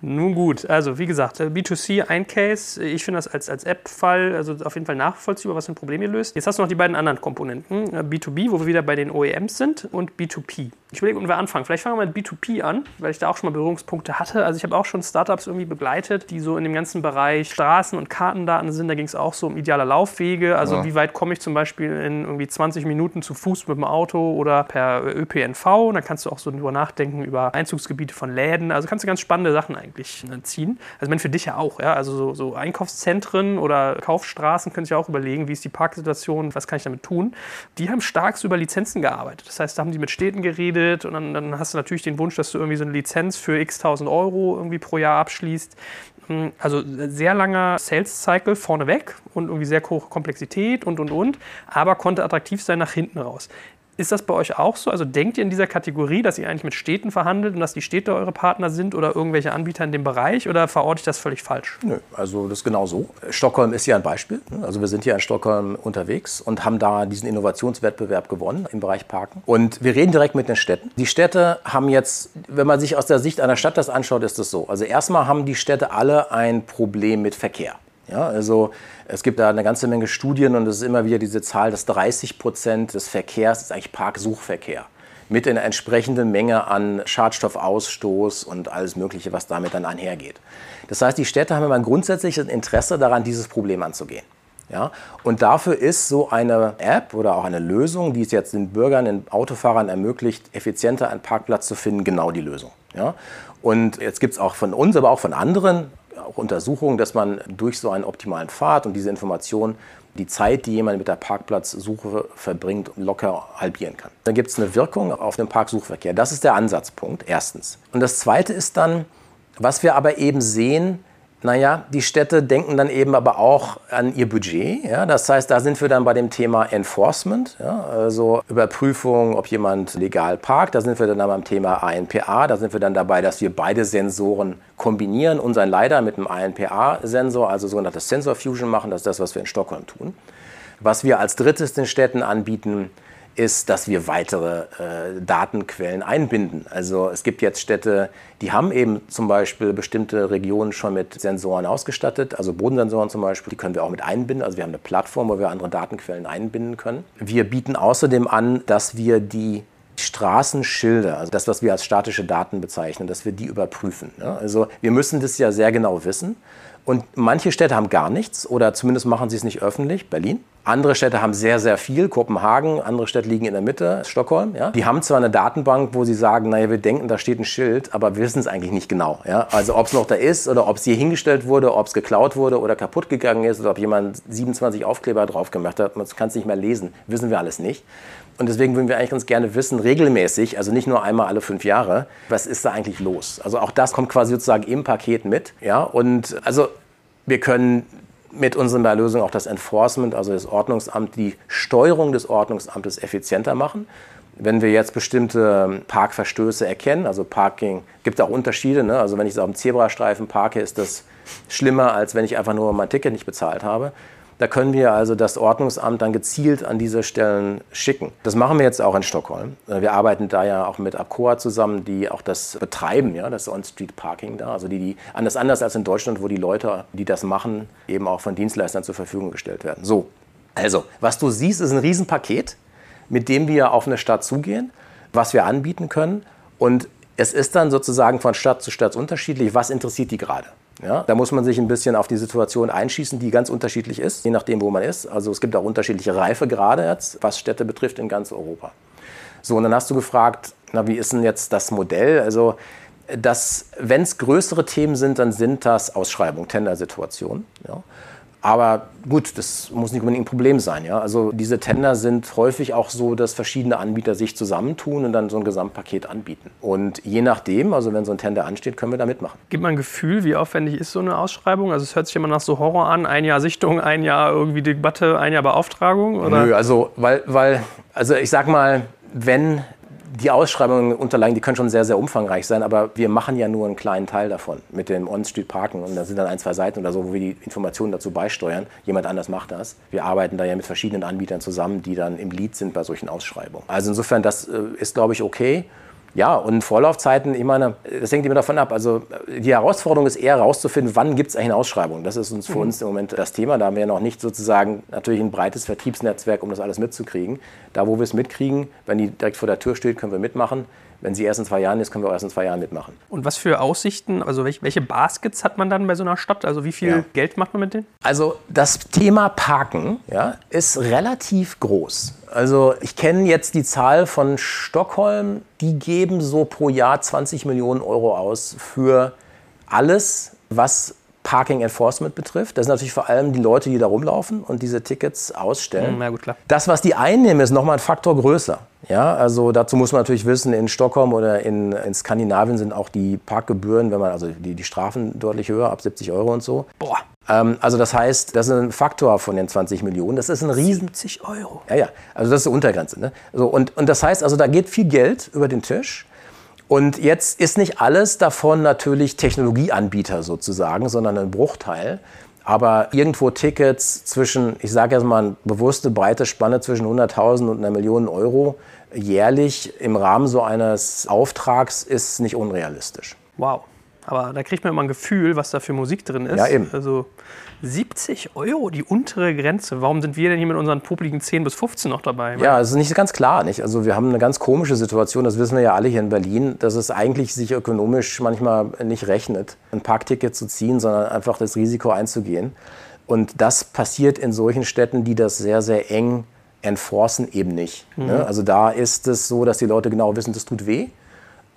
Nun gut, also wie gesagt, äh, B2C ein Case. Ich finde das als, als App-Fall also auf jeden Fall nachvollziehbar, was für ein Problem ihr löst. Jetzt hast du noch die beiden anderen Komponenten. äh, B2B, wo wir wieder bei den OEMs sind, und B2P. Ich überlege, wo wir anfangen. Vielleicht fangen wir mit B2P an, weil ich da auch schon mal Berührungspunkte hatte. Also ich habe auch schon Startups irgendwie begleitet, die so in dem ganzen Bereich Straßen- und Kartendaten sind. Da ging es auch so um ideale Laufwege. Also wie weit komme ich zum Beispiel in irgendwie 20 Minuten zu Fuß mit dem Auto oder per ÖPNV. Und dann kannst du auch so drüber nachdenken über Einzugsgebiete von Läden. Also kannst du ganz spannende Sachen eigentlich äh, ziehen. Also meine, für dich ja auch, ja. Also so, so Einkaufszentren oder Kaufstraßen können sich auch überlegen, wie ist die Parksituation, was kann ich damit tun. Die haben stark über Lizenzen gearbeitet. Das heißt, da haben die mit Städten geredet und dann, dann hast du natürlich den Wunsch, dass du irgendwie so eine Lizenz für x tausend Euro irgendwie pro Jahr abschließt. Hm, also sehr langer Sales Cycle vorneweg und irgendwie sehr hohe Komplexität und und und, aber konnte attraktiv sein nach hinten raus. Ist das bei euch auch so? Also denkt ihr in dieser Kategorie, dass ihr eigentlich mit Städten verhandelt und dass die Städte eure Partner sind oder irgendwelche Anbieter in dem Bereich oder verorte ich das völlig falsch? Nö, also das ist genau so. Stockholm ist ja ein Beispiel. Also wir sind hier in Stockholm unterwegs und haben da diesen Innovationswettbewerb gewonnen im Bereich Parken. Und wir reden direkt mit den Städten. Die Städte haben jetzt, wenn man sich aus der Sicht einer Stadt das anschaut, ist das so. Also erstmal haben die Städte alle ein Problem mit Verkehr. Ja, also es gibt da eine ganze Menge Studien und es ist immer wieder diese Zahl, dass 30 Prozent des Verkehrs ist eigentlich Parksuchverkehr mit einer entsprechenden Menge an Schadstoffausstoß und alles Mögliche, was damit dann einhergeht. Das heißt, die Städte haben immer ein grundsätzliches Interesse daran, dieses Problem anzugehen. Ja? Und dafür ist so eine App oder auch eine Lösung, die es jetzt den Bürgern, den Autofahrern ermöglicht, effizienter einen Parkplatz zu finden, genau die Lösung. Ja? Und jetzt gibt es auch von uns, aber auch von anderen auch Untersuchungen, dass man durch so einen optimalen Pfad und diese Information die Zeit, die jemand mit der Parkplatzsuche verbringt, locker halbieren kann. Dann gibt es eine Wirkung auf den Parksuchverkehr. Das ist der Ansatzpunkt, erstens. Und das Zweite ist dann, was wir aber eben sehen, naja, die Städte denken dann eben aber auch an ihr Budget. Ja? Das heißt, da sind wir dann bei dem Thema Enforcement, ja? also Überprüfung, ob jemand legal parkt. Da sind wir dann beim Thema ANPA. Da sind wir dann dabei, dass wir beide Sensoren kombinieren, unseren LiDAR mit einem ANPA-Sensor, also sogenanntes Sensor Fusion machen. Das ist das, was wir in Stockholm tun. Was wir als drittes den Städten anbieten, ist, dass wir weitere äh, Datenquellen einbinden. Also es gibt jetzt Städte, die haben eben zum Beispiel bestimmte Regionen schon mit Sensoren ausgestattet, also Bodensensoren zum Beispiel, die können wir auch mit einbinden. Also wir haben eine Plattform, wo wir andere Datenquellen einbinden können. Wir bieten außerdem an, dass wir die Straßenschilder, also das, was wir als statische Daten bezeichnen, dass wir die überprüfen. Also wir müssen das ja sehr genau wissen. Und manche Städte haben gar nichts oder zumindest machen sie es nicht öffentlich. Berlin. Andere Städte haben sehr, sehr viel. Kopenhagen, andere Städte liegen in der Mitte, Stockholm. Ja. Die haben zwar eine Datenbank, wo sie sagen, naja, wir denken, da steht ein Schild, aber wir wissen es eigentlich nicht genau. Ja. Also ob es noch da ist oder ob es hier hingestellt wurde, ob es geklaut wurde oder kaputt gegangen ist oder ob jemand 27 Aufkleber drauf gemacht hat, man kann es nicht mehr lesen, wissen wir alles nicht. Und deswegen würden wir eigentlich ganz gerne wissen, regelmäßig, also nicht nur einmal alle fünf Jahre, was ist da eigentlich los? Also auch das kommt quasi sozusagen im Paket mit. Ja? Und also wir können mit unserer Lösung auch das Enforcement, also das Ordnungsamt, die Steuerung des Ordnungsamtes effizienter machen. Wenn wir jetzt bestimmte Parkverstöße erkennen, also Parking, gibt auch Unterschiede. Ne? Also wenn ich auf dem Zebrastreifen parke, ist das schlimmer, als wenn ich einfach nur mein Ticket nicht bezahlt habe. Da können wir also das Ordnungsamt dann gezielt an diese Stellen schicken. Das machen wir jetzt auch in Stockholm. Wir arbeiten da ja auch mit Acoa zusammen, die auch das betreiben, ja, das On-Street-Parking da. Also die, die anders, anders als in Deutschland, wo die Leute, die das machen, eben auch von Dienstleistern zur Verfügung gestellt werden. So, also, was du siehst, ist ein Riesenpaket, mit dem wir auf eine Stadt zugehen, was wir anbieten können. Und es ist dann sozusagen von Stadt zu Stadt unterschiedlich, was interessiert die gerade. Ja, da muss man sich ein bisschen auf die Situation einschießen, die ganz unterschiedlich ist, je nachdem, wo man ist. Also es gibt auch unterschiedliche Reifegrade jetzt, was Städte betrifft in ganz Europa. So, und dann hast du gefragt, na, wie ist denn jetzt das Modell? Also, wenn es größere Themen sind, dann sind das Ausschreibungen, Tendersituationen. Ja. Aber gut, das muss nicht unbedingt ein Problem sein. Ja? Also diese Tender sind häufig auch so, dass verschiedene Anbieter sich zusammentun und dann so ein Gesamtpaket anbieten. Und je nachdem, also wenn so ein Tender ansteht, können wir da mitmachen. Gibt man ein Gefühl, wie aufwendig ist so eine Ausschreibung? Also es hört sich immer nach so Horror an, ein Jahr Sichtung, ein Jahr irgendwie Debatte, ein Jahr Beauftragung? Oder? Nö, also weil, weil, also ich sag mal, wenn die Ausschreibungen, Unterlagen, die können schon sehr, sehr umfangreich sein, aber wir machen ja nur einen kleinen Teil davon mit dem On-Street-Parken und da sind dann ein, zwei Seiten oder so, wo wir die Informationen dazu beisteuern. Jemand anders macht das. Wir arbeiten da ja mit verschiedenen Anbietern zusammen, die dann im Lead sind bei solchen Ausschreibungen. Also insofern, das äh, ist, glaube ich, okay. Ja, und Vorlaufzeiten, ich meine, das hängt immer davon ab. Also die Herausforderung ist eher herauszufinden, wann gibt es eigentlich eine Ausschreibung. Das ist uns für mhm. uns im Moment das Thema. Da haben wir noch nicht sozusagen natürlich ein breites Vertriebsnetzwerk, um das alles mitzukriegen. Da, wo wir es mitkriegen, wenn die direkt vor der Tür steht, können wir mitmachen. Wenn sie erst in zwei Jahren ist, können wir auch erst in zwei Jahren mitmachen. Und was für Aussichten, also welche Baskets hat man dann bei so einer Stadt? Also wie viel ja. Geld macht man mit denen? Also das Thema Parken ja, ist relativ groß. Also ich kenne jetzt die Zahl von Stockholm, die geben so pro Jahr 20 Millionen Euro aus für alles, was Parking Enforcement betrifft. Das sind natürlich vor allem die Leute, die da rumlaufen und diese Tickets ausstellen. Na gut, klar. Das, was die einnehmen, ist nochmal ein Faktor größer. Ja, also dazu muss man natürlich wissen, in Stockholm oder in, in Skandinavien sind auch die Parkgebühren, wenn man also die, die Strafen deutlich höher, ab 70 Euro und so. Boah. Ähm, also das heißt, das ist ein Faktor von den 20 Millionen. Das ist ein riesen 70 Euro. ja, ja, also das ist die Untergrenze. Ne? So, und, und das heißt, also da geht viel Geld über den Tisch. Und jetzt ist nicht alles davon natürlich Technologieanbieter sozusagen, sondern ein Bruchteil. Aber irgendwo Tickets zwischen, ich sage jetzt mal, eine bewusste breite Spanne zwischen 100.000 und einer Million Euro jährlich im Rahmen so eines Auftrags ist nicht unrealistisch. Wow. Aber da kriegt man immer ein Gefühl, was da für Musik drin ist. Ja, eben. Also 70 Euro, die untere Grenze. Warum sind wir denn hier mit unseren popligen 10 bis 15 noch dabei? Ja, es ist nicht ganz klar. Nicht? Also wir haben eine ganz komische Situation, das wissen wir ja alle hier in Berlin, dass es eigentlich sich ökonomisch manchmal nicht rechnet, ein Parkticket zu ziehen, sondern einfach das Risiko einzugehen. Und das passiert in solchen Städten, die das sehr, sehr eng enforcen, eben nicht. Ne? Also da ist es so, dass die Leute genau wissen, das tut weh.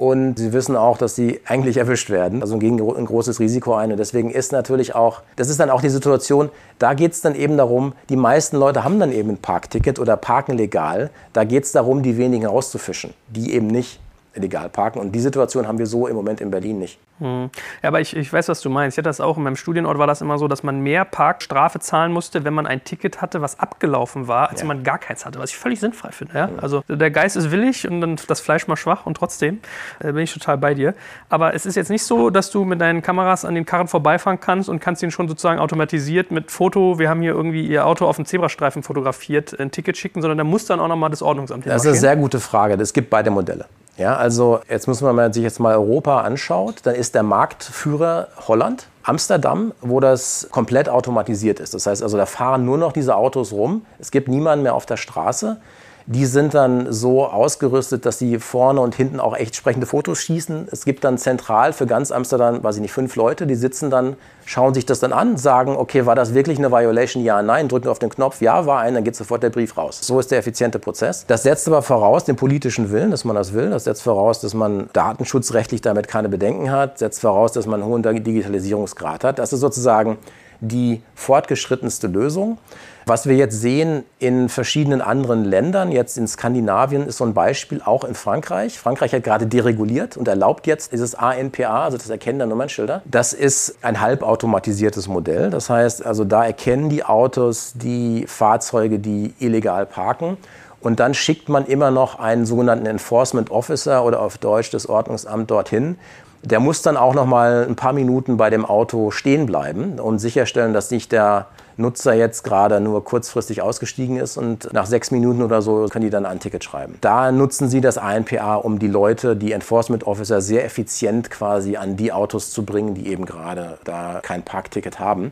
Und sie wissen auch, dass sie eigentlich erwischt werden. Also gegen ein großes Risiko ein. Und deswegen ist natürlich auch, das ist dann auch die Situation, da geht es dann eben darum, die meisten Leute haben dann eben ein Parkticket oder parken legal. Da geht es darum, die wenigen rauszufischen, die eben nicht legal parken. Und die Situation haben wir so im Moment in Berlin nicht. Ja, aber ich, ich weiß, was du meinst. Ich hatte das auch. In meinem Studienort war das immer so, dass man mehr Parkstrafe zahlen musste, wenn man ein Ticket hatte, was abgelaufen war, als wenn man gar keins hatte. Was ich völlig sinnfrei finde. Ja? Also der Geist ist willig und dann das Fleisch mal schwach und trotzdem äh, bin ich total bei dir. Aber es ist jetzt nicht so, dass du mit deinen Kameras an den Karren vorbeifahren kannst und kannst ihn schon sozusagen automatisiert mit Foto, wir haben hier irgendwie ihr Auto auf dem Zebrastreifen fotografiert, ein Ticket schicken, sondern da muss dann auch nochmal das Ordnungsamt Das ist eine sehr gute Frage. Es gibt beide Modelle. Ja, also jetzt muss man mal sich jetzt mal Europa anschaut, dann ist der Marktführer Holland, Amsterdam, wo das komplett automatisiert ist. Das heißt also, da fahren nur noch diese Autos rum. Es gibt niemanden mehr auf der Straße. Die sind dann so ausgerüstet, dass sie vorne und hinten auch echt sprechende Fotos schießen. Es gibt dann zentral für ganz Amsterdam, weiß ich nicht, fünf Leute, die sitzen dann, schauen sich das dann an, sagen, okay, war das wirklich eine Violation? Ja, nein, drücken auf den Knopf, ja, war ein, dann geht sofort der Brief raus. So ist der effiziente Prozess. Das setzt aber voraus den politischen Willen, dass man das will. Das setzt voraus, dass man datenschutzrechtlich damit keine Bedenken hat, setzt voraus, dass man einen hohen Digitalisierungsgrad hat. Das ist sozusagen die fortgeschrittenste Lösung. Was wir jetzt sehen in verschiedenen anderen Ländern, jetzt in Skandinavien ist so ein Beispiel, auch in Frankreich. Frankreich hat gerade dereguliert und erlaubt jetzt dieses ANPA, also das Erkennen der Nummernschilder. Das ist ein halbautomatisiertes Modell. Das heißt, also da erkennen die Autos die Fahrzeuge, die illegal parken. Und dann schickt man immer noch einen sogenannten Enforcement Officer oder auf Deutsch das Ordnungsamt dorthin. Der muss dann auch noch mal ein paar Minuten bei dem Auto stehen bleiben und sicherstellen, dass nicht der Nutzer jetzt gerade nur kurzfristig ausgestiegen ist und nach sechs Minuten oder so können die dann ein Ticket schreiben. Da nutzen sie das ANPA, um die Leute, die Enforcement Officer, sehr effizient quasi an die Autos zu bringen, die eben gerade da kein Parkticket haben.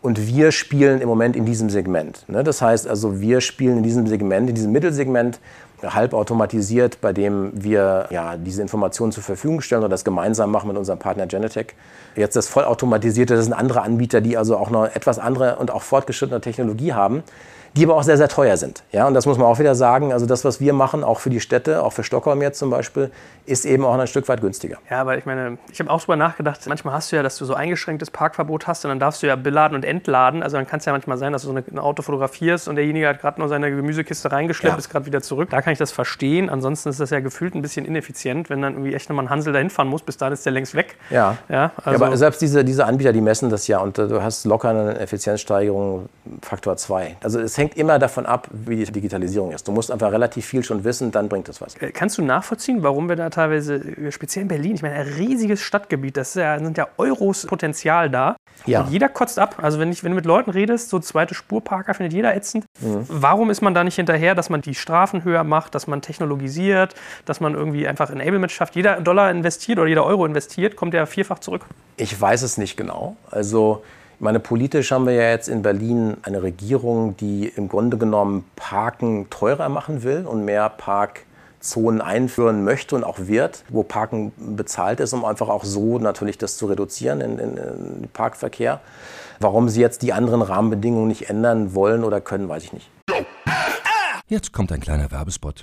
Und wir spielen im Moment in diesem Segment. ne? Das heißt also, wir spielen in diesem Segment, in diesem Mittelsegment, halb automatisiert, bei dem wir ja, diese Informationen zur Verfügung stellen oder das gemeinsam machen mit unserem Partner Genetec. Jetzt das vollautomatisierte, das sind andere Anbieter, die also auch noch etwas andere und auch fortgeschrittene Technologie haben, die aber auch sehr, sehr teuer sind. Ja, und das muss man auch wieder sagen. Also das, was wir machen, auch für die Städte, auch für Stockholm jetzt zum Beispiel, ist eben auch ein Stück weit günstiger. Ja, aber ich meine, ich habe auch drüber nachgedacht, manchmal hast du ja, dass du so eingeschränktes Parkverbot hast und dann darfst du ja beladen und entladen. Also dann kann es ja manchmal sein, dass du so eine- ein Auto fotografierst und derjenige hat gerade noch seine Gemüsekiste reingeschleppt, Ja. ist gerade wieder zurück. Da kann ich das verstehen. Ansonsten ist das ja gefühlt ein bisschen ineffizient, wenn dann irgendwie echt nochmal ein Hansel dahin fahren muss, bis dahin ist der längst weg. Ja. Ja, Ja, also, aber selbst diese, diese Anbieter, die messen das ja und äh, du hast locker eine Effizienzsteigerung Faktor 2. Also es hängt immer davon ab, wie die Digitalisierung ist. Du musst einfach relativ viel schon wissen, dann bringt es was. Äh, Kannst du nachvollziehen, warum wir da teilweise, äh, speziell in Berlin, ich meine, ein riesiges Stadtgebiet, das ja, sind ja Euros Potenzial da. Ja. Und jeder kotzt ab. Also wenn, ich, wenn du mit Leuten redest, so zweite Spurparker findet jeder ätzend. Mhm. Warum ist man da nicht hinterher, dass man die Strafen höher macht, dass man technologisiert, dass man irgendwie einfach Enablement schafft? Jeder Dollar investiert oder jeder Euro investiert, kommt ja vierfach zurück. Ich weiß es nicht genau. Also, ich meine, politisch haben wir ja jetzt in Berlin eine Regierung, die im Grunde genommen Parken teurer machen will und mehr Parkzonen einführen möchte und auch wird, wo Parken bezahlt ist, um einfach auch so natürlich das zu reduzieren in, in, in Parkverkehr. Warum sie jetzt die anderen Rahmenbedingungen nicht ändern wollen oder können, weiß ich nicht. Jetzt kommt ein kleiner Werbespot.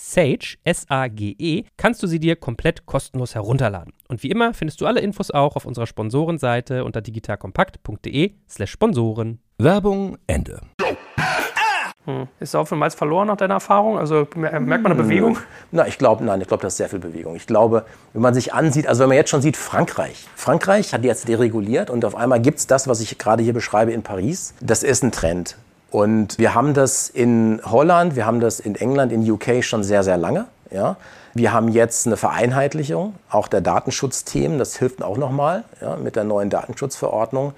Sage, S-A-G-E, kannst du sie dir komplett kostenlos herunterladen. Und wie immer findest du alle Infos auch auf unserer Sponsorenseite unter digitalkompakt.de slash Sponsoren. Werbung Ende. Hm. Ist auch von verloren nach deiner Erfahrung? Also merkt man eine Bewegung? Na, ich glaube, nein, ich glaube, das ist sehr viel Bewegung. Ich glaube, wenn man sich ansieht, also wenn man jetzt schon sieht, Frankreich. Frankreich hat jetzt dereguliert und auf einmal gibt es das, was ich gerade hier beschreibe in Paris. Das ist ein Trend. Und wir haben das in Holland, wir haben das in England, in UK schon sehr, sehr lange. Ja. Wir haben jetzt eine Vereinheitlichung auch der Datenschutzthemen. Das hilft auch nochmal ja, mit der neuen Datenschutzverordnung,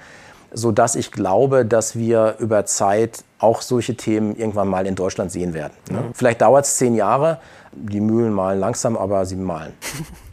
sodass ich glaube, dass wir über Zeit auch solche Themen irgendwann mal in Deutschland sehen werden. Ne? Mhm. Vielleicht dauert es zehn Jahre. Die Mühlen malen langsam, aber sie malen.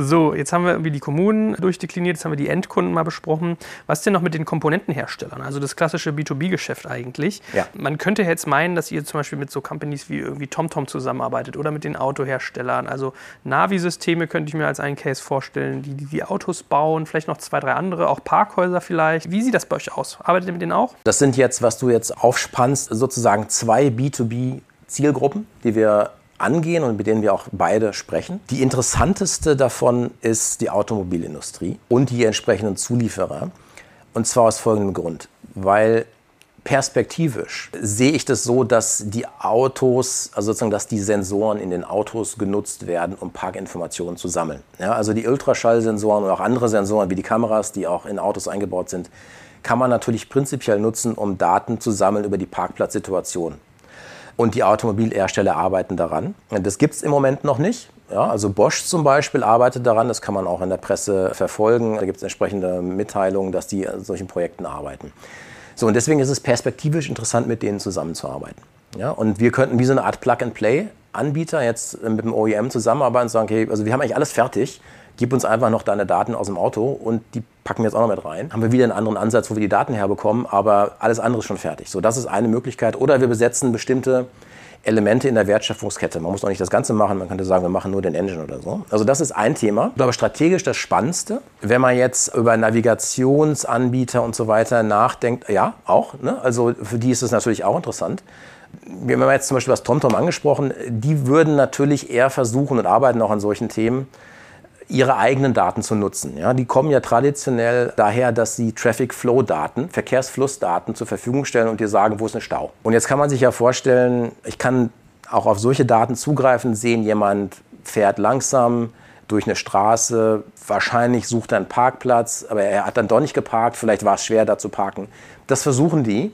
So, jetzt haben wir irgendwie die Kommunen durchdekliniert, jetzt haben wir die Endkunden mal besprochen. Was ist denn noch mit den Komponentenherstellern? Also das klassische B2B-Geschäft eigentlich. Ja. Man könnte jetzt meinen, dass ihr zum Beispiel mit so Companies wie irgendwie TomTom zusammenarbeitet oder mit den Autoherstellern. Also Navi-Systeme könnte ich mir als einen Case vorstellen, die, die Autos bauen, vielleicht noch zwei, drei andere, auch Parkhäuser vielleicht. Wie sieht das bei euch aus? Arbeitet ihr mit denen auch? Das sind jetzt, was du jetzt aufspannst, sozusagen zwei B2B Zielgruppen, die wir angehen und mit denen wir auch beide sprechen. Die interessanteste davon ist die Automobilindustrie und die entsprechenden Zulieferer. Und zwar aus folgendem Grund. Weil perspektivisch sehe ich das so, dass die Autos, also sozusagen, dass die Sensoren in den Autos genutzt werden, um Parkinformationen zu sammeln. Ja, also die Ultraschallsensoren und auch andere Sensoren wie die Kameras, die auch in Autos eingebaut sind, kann man natürlich prinzipiell nutzen, um Daten zu sammeln über die Parkplatzsituation und die Automobilhersteller arbeiten daran. Das gibt es im Moment noch nicht. Ja, also Bosch zum Beispiel arbeitet daran, das kann man auch in der Presse verfolgen. Da gibt es entsprechende Mitteilungen, dass die an solchen Projekten arbeiten. So, und deswegen ist es perspektivisch interessant, mit denen zusammenzuarbeiten. Ja, und wir könnten wie so eine Art Plug-and-Play-Anbieter jetzt mit dem OEM zusammenarbeiten und sagen, okay, also wir haben eigentlich alles fertig gib uns einfach noch deine Daten aus dem Auto und die packen wir jetzt auch noch mit rein. Haben wir wieder einen anderen Ansatz, wo wir die Daten herbekommen, aber alles andere ist schon fertig. So, das ist eine Möglichkeit. Oder wir besetzen bestimmte Elemente in der Wertschöpfungskette. Man muss auch nicht das Ganze machen, man könnte sagen, wir machen nur den Engine oder so. Also das ist ein Thema. Ich glaube, strategisch das Spannendste, wenn man jetzt über Navigationsanbieter und so weiter nachdenkt, ja, auch. Ne? Also für die ist es natürlich auch interessant. Wir haben jetzt zum Beispiel das TomTom angesprochen, die würden natürlich eher versuchen und arbeiten auch an solchen Themen, ihre eigenen Daten zu nutzen. Ja, die kommen ja traditionell daher, dass sie Traffic Flow Daten, Verkehrsflussdaten zur Verfügung stellen und dir sagen, wo ist ein Stau. Und jetzt kann man sich ja vorstellen, ich kann auch auf solche Daten zugreifen, sehen, jemand fährt langsam durch eine Straße, wahrscheinlich sucht er einen Parkplatz, aber er hat dann doch nicht geparkt, vielleicht war es schwer da zu parken. Das versuchen die.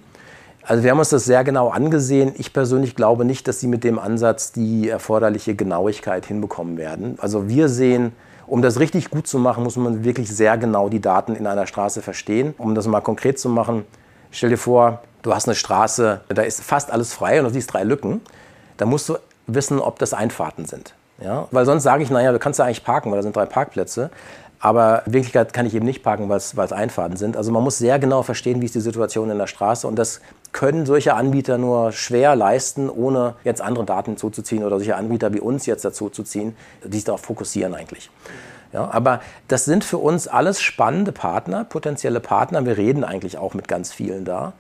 Also wir haben uns das sehr genau angesehen. Ich persönlich glaube nicht, dass sie mit dem Ansatz die erforderliche Genauigkeit hinbekommen werden. Also wir sehen um das richtig gut zu machen, muss man wirklich sehr genau die Daten in einer Straße verstehen. Um das mal konkret zu machen, stell dir vor, du hast eine Straße, da ist fast alles frei und du siehst drei Lücken. Da musst du wissen, ob das Einfahrten sind. Ja? Weil sonst sage ich, naja, du kannst ja eigentlich parken, weil da sind drei Parkplätze. Aber in Wirklichkeit kann ich eben nicht parken, weil es Einfahrten sind. Also man muss sehr genau verstehen, wie ist die Situation in der Straße. Und das können solche Anbieter nur schwer leisten, ohne jetzt andere Daten hinzuzuziehen oder solche Anbieter wie uns jetzt dazu zu ziehen, die sich darauf fokussieren eigentlich. Ja, aber das sind für uns alles spannende Partner, potenzielle Partner. Wir reden eigentlich auch mit ganz vielen da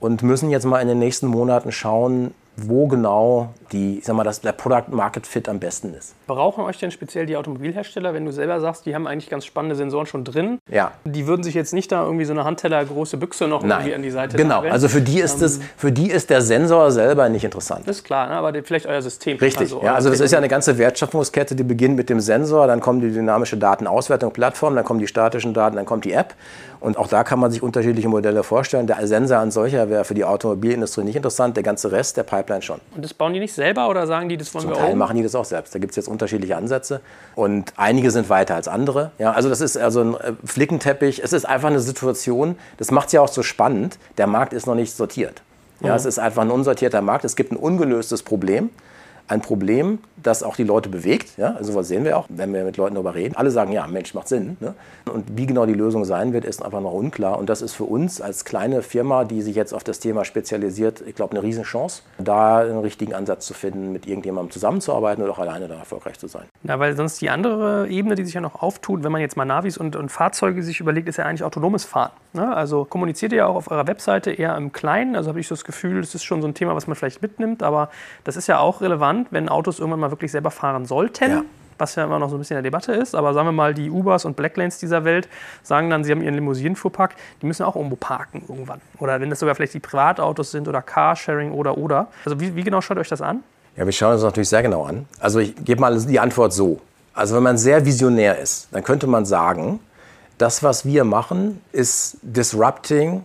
und müssen jetzt mal in den nächsten Monaten schauen, wo genau die, ich sag mal, das, der Product Market Fit am besten ist. Brauchen euch denn speziell die Automobilhersteller, wenn du selber sagst, die haben eigentlich ganz spannende Sensoren schon drin? Ja. Die würden sich jetzt nicht da irgendwie so eine Handteller große Büchse noch Nein. irgendwie an die Seite Genau, also für die ist es, für die ist der Sensor selber nicht interessant. Ist klar, ne? aber vielleicht euer System. Richtig, ja, euer also das ist ja eine ganze Wertschöpfungskette, die beginnt mit dem Sensor, dann kommt die dynamische Datenauswertung, Plattform, dann kommen die statischen Daten, dann kommt die App. Und auch da kann man sich unterschiedliche Modelle vorstellen. Der Sensor an solcher wäre für die Automobilindustrie nicht interessant, der ganze Rest der Pipeline schon. Und das bauen die nicht selber oder sagen die, das wollen Zum wir Teil oben? machen die das auch selbst. Da gibt es jetzt unterschiedliche Ansätze und einige sind weiter als andere. Ja, also das ist also ein äh, Flickenteppich. Es ist einfach eine Situation, das macht es ja auch so spannend. Der Markt ist noch nicht sortiert. Ja, Es ist einfach ein unsortierter Markt. Es gibt ein ungelöstes Problem. Ein Problem, das auch die Leute bewegt. Ja? Also was sehen wir auch, wenn wir mit Leuten darüber reden. Alle sagen, ja, Mensch, macht Sinn. Ne? Und wie genau die Lösung sein wird, ist einfach noch unklar. Und das ist für uns als kleine Firma, die sich jetzt auf das Thema spezialisiert, ich glaube, eine Riesenchance, da einen richtigen Ansatz zu finden, mit irgendjemandem zusammenzuarbeiten oder auch alleine da erfolgreich zu sein. Na, weil sonst die andere Ebene, die sich ja noch auftut, wenn man jetzt mal Navis und, und Fahrzeuge sich überlegt, ist ja eigentlich autonomes Fahren. Ne? Also kommuniziert ihr ja auch auf eurer Webseite eher im Kleinen. Also habe ich das Gefühl, das ist schon so ein Thema, was man vielleicht mitnimmt. Aber das ist ja auch relevant, wenn Autos irgendwann mal wirklich selber fahren sollten. Ja. Was ja immer noch so ein bisschen in der Debatte ist. Aber sagen wir mal, die Ubers und Blacklanes dieser Welt sagen dann, sie haben ihren Limousinenfuhrpark, die müssen auch irgendwo parken irgendwann. Oder wenn das sogar vielleicht die Privatautos sind oder Carsharing oder oder. Also wie, wie genau schaut euch das an? Ja, wir schauen uns das natürlich sehr genau an. Also ich gebe mal die Antwort so. Also wenn man sehr visionär ist, dann könnte man sagen, das, was wir machen, ist disrupting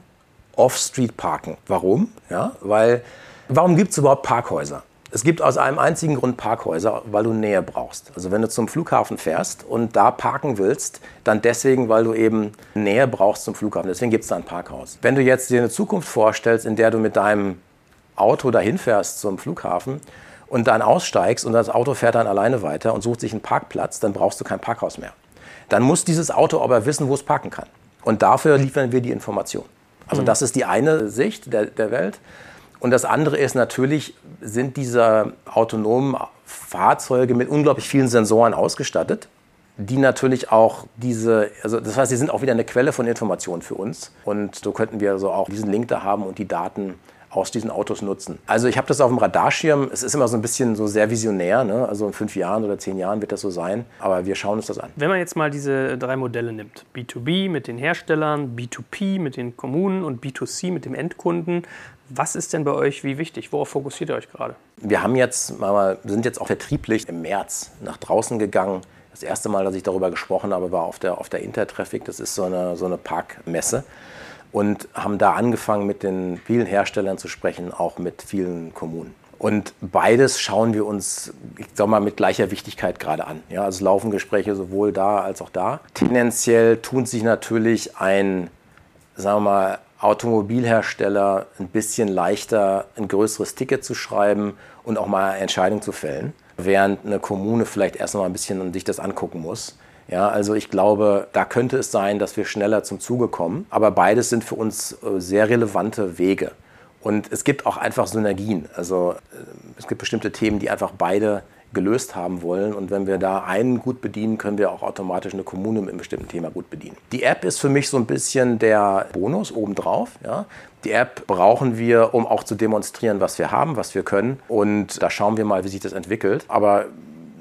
Off-Street-Parken. Warum? Ja, weil, warum gibt es überhaupt Parkhäuser? Es gibt aus einem einzigen Grund Parkhäuser, weil du Nähe brauchst. Also wenn du zum Flughafen fährst und da parken willst, dann deswegen, weil du eben Nähe brauchst zum Flughafen. Deswegen gibt es da ein Parkhaus. Wenn du jetzt dir eine Zukunft vorstellst, in der du mit deinem Auto dahin fährst zum Flughafen und dann aussteigst und das Auto fährt dann alleine weiter und sucht sich einen Parkplatz, dann brauchst du kein Parkhaus mehr. Dann muss dieses Auto aber wissen, wo es parken kann. Und dafür liefern wir die Information. Also das ist die eine Sicht der, der Welt. Und das andere ist natürlich, sind diese autonomen Fahrzeuge mit unglaublich vielen Sensoren ausgestattet, die natürlich auch diese, also das heißt, sie sind auch wieder eine Quelle von Informationen für uns. Und so könnten wir also auch diesen Link da haben und die Daten aus diesen Autos nutzen. Also ich habe das auf dem Radarschirm. Es ist immer so ein bisschen so sehr visionär. Ne? Also in fünf Jahren oder zehn Jahren wird das so sein. Aber wir schauen uns das an. Wenn man jetzt mal diese drei Modelle nimmt, B2B mit den Herstellern, B2P mit den Kommunen und B2C mit dem Endkunden, was ist denn bei euch wie wichtig? Worauf fokussiert ihr euch gerade? Wir haben jetzt, sind jetzt auch vertrieblich im März nach draußen gegangen. Das erste Mal, dass ich darüber gesprochen habe, war auf der, auf der Intertraffic. Das ist so eine, so eine Parkmesse. Und haben da angefangen, mit den vielen Herstellern zu sprechen, auch mit vielen Kommunen. Und beides schauen wir uns, ich sag mal, mit gleicher Wichtigkeit gerade an. Ja, also es laufen Gespräche sowohl da als auch da. Tendenziell tun sich natürlich ein, sagen wir mal, Automobilhersteller ein bisschen leichter, ein größeres Ticket zu schreiben und auch mal eine Entscheidung zu fällen, während eine Kommune vielleicht erst noch mal ein bisschen sich das angucken muss. Ja, also ich glaube, da könnte es sein, dass wir schneller zum Zuge kommen. Aber beides sind für uns äh, sehr relevante Wege. Und es gibt auch einfach Synergien. Also äh, es gibt bestimmte Themen, die einfach beide gelöst haben wollen. Und wenn wir da einen gut bedienen, können wir auch automatisch eine Kommune mit einem bestimmten Thema gut bedienen. Die App ist für mich so ein bisschen der Bonus obendrauf. Ja. Die App brauchen wir, um auch zu demonstrieren, was wir haben, was wir können. Und da schauen wir mal, wie sich das entwickelt. Aber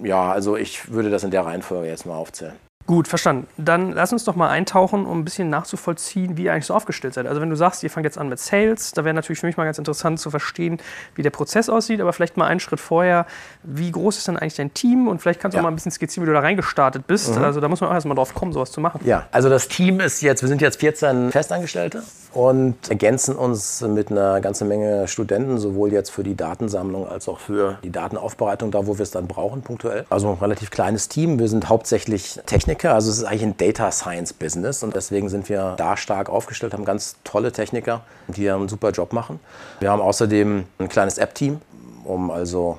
ja, also ich würde das in der Reihenfolge jetzt mal aufzählen. Gut, verstanden. Dann lass uns doch mal eintauchen, um ein bisschen nachzuvollziehen, wie ihr eigentlich so aufgestellt seid. Also wenn du sagst, ihr fangt jetzt an mit Sales, da wäre natürlich für mich mal ganz interessant zu verstehen, wie der Prozess aussieht, aber vielleicht mal einen Schritt vorher, wie groß ist denn eigentlich dein Team und vielleicht kannst du Ja. auch mal ein bisschen skizzieren, wie du da reingestartet bist. Also da muss man auch erstmal drauf kommen, sowas zu machen. Ja, also das Team ist jetzt, wir sind jetzt 14 Festangestellte und ergänzen uns mit einer ganzen Menge Studenten, sowohl jetzt für die Datensammlung als auch für die Datenaufbereitung, da wo wir es dann brauchen, punktuell. Also ein relativ kleines Team. Wir sind hauptsächlich Techniker, also es ist eigentlich ein Data Science Business und deswegen sind wir da stark aufgestellt, haben ganz tolle Techniker, die einen super Job machen. Wir haben außerdem ein kleines App-Team, um also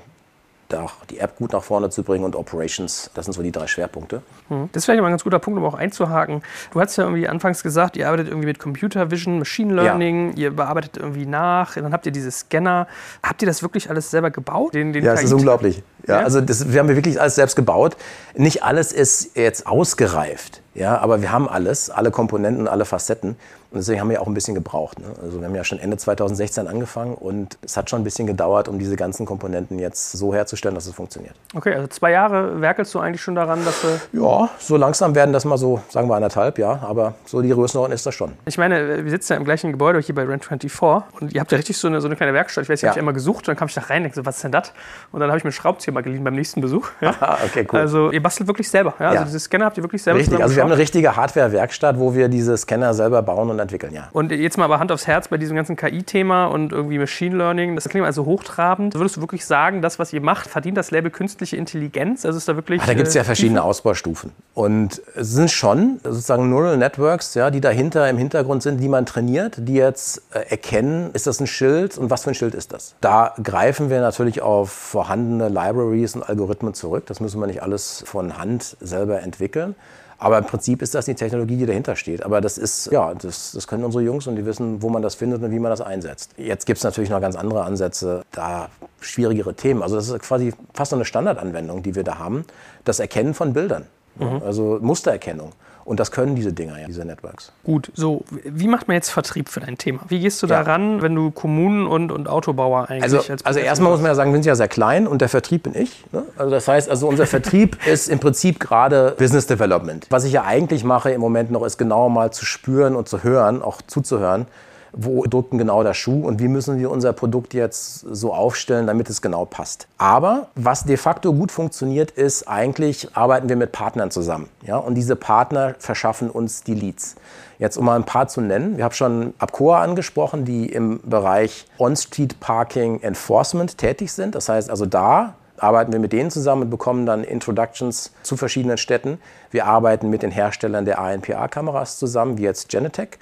da die App gut nach vorne zu bringen und Operations, das sind so die drei Schwerpunkte. Das ist vielleicht mal ein ganz guter Punkt, um auch einzuhaken. Du hast ja irgendwie anfangs gesagt, ihr arbeitet irgendwie mit Computer Vision, Machine Learning, ihr bearbeitet irgendwie nach, dann habt ihr diese Scanner. Habt ihr das wirklich alles selber gebaut? Den, den Ja, es ist unglaublich. Ja, Ja? Also das, wir haben wirklich alles selbst gebaut. Nicht alles ist jetzt ausgereift. Ja, aber wir haben alles, alle Komponenten, alle Facetten. Und deswegen haben wir auch ein bisschen gebraucht. Ne? Also wir haben ja schon Ende 2016 angefangen und es hat schon ein bisschen gedauert, um diese ganzen Komponenten jetzt so herzustellen, dass es funktioniert. Okay, also zwei Jahre werkelst du eigentlich schon daran, dass du... Ja, so langsam werden das mal so, sagen wir anderthalb, ja. Aber so die Größenordnung ist das schon. Ich meine, wir sitzen ja im gleichen Gebäude hier bei Rent24 und ihr habt ja richtig so eine, so eine kleine Werkstatt. Ich weiß, ich ja. habe einmal gesucht und dann kam ich da rein und denke so, was ist denn das? Und dann habe ich mir einen Schraubzieher mal geliehen beim nächsten Besuch. Ja. Aha, okay, cool. Also ihr bastelt wirklich selber. Ja? Also diese Scanner habt ihr wirklich selber Richtig, also wir haben eine richtige Hardware-Werkstatt, wo wir diese Scanner selber bauen und entwickeln, ja. Und jetzt mal aber Hand aufs Herz bei diesem ganzen KI-Thema und irgendwie Machine Learning, das klingt also hochtrabend. Würdest du wirklich sagen, das, was ihr macht, verdient das Label künstliche Intelligenz? Also ist da wirklich. Ach, da gibt es ja äh, verschiedene Ausbaustufen. Und es sind schon sozusagen Neural Networks, ja, die dahinter im Hintergrund sind, die man trainiert, die jetzt äh, erkennen, ist das ein Schild und was für ein Schild ist das? Da greifen wir natürlich auf vorhandene Libraries und Algorithmen zurück. Das müssen wir nicht alles von Hand selber entwickeln. Aber im Prinzip ist das die Technologie, die dahinter steht. Aber das ist, ja, das, das können unsere Jungs und die wissen, wo man das findet und wie man das einsetzt. Jetzt gibt es natürlich noch ganz andere Ansätze, da schwierigere Themen. Also das ist quasi fast eine Standardanwendung, die wir da haben. Das Erkennen von Bildern. Mhm. Also Mustererkennung. Und das können diese Dinger, ja, diese Networks. Gut, so, wie macht man jetzt Vertrieb für dein Thema? Wie gehst du ja. daran, wenn du Kommunen und, und Autobauer eigentlich Also, als also erstmal muss man ja sagen, wir sind ja sehr klein und der Vertrieb bin ich. Ne? Also das heißt, also unser Vertrieb ist im Prinzip gerade Business Development. Was ich ja eigentlich mache im Moment noch, ist genauer mal zu spüren und zu hören, auch zuzuhören, wo drückt denn genau der Schuh und wie müssen wir unser Produkt jetzt so aufstellen, damit es genau passt. Aber was de facto gut funktioniert, ist eigentlich arbeiten wir mit Partnern zusammen. Ja? Und diese Partner verschaffen uns die Leads. Jetzt um mal ein paar zu nennen. Wir haben schon Abcoa angesprochen, die im Bereich On-Street Parking Enforcement tätig sind. Das heißt also da arbeiten wir mit denen zusammen und bekommen dann Introductions zu verschiedenen Städten. Wir arbeiten mit den Herstellern der ANPA-Kameras zusammen, wie jetzt Genetec.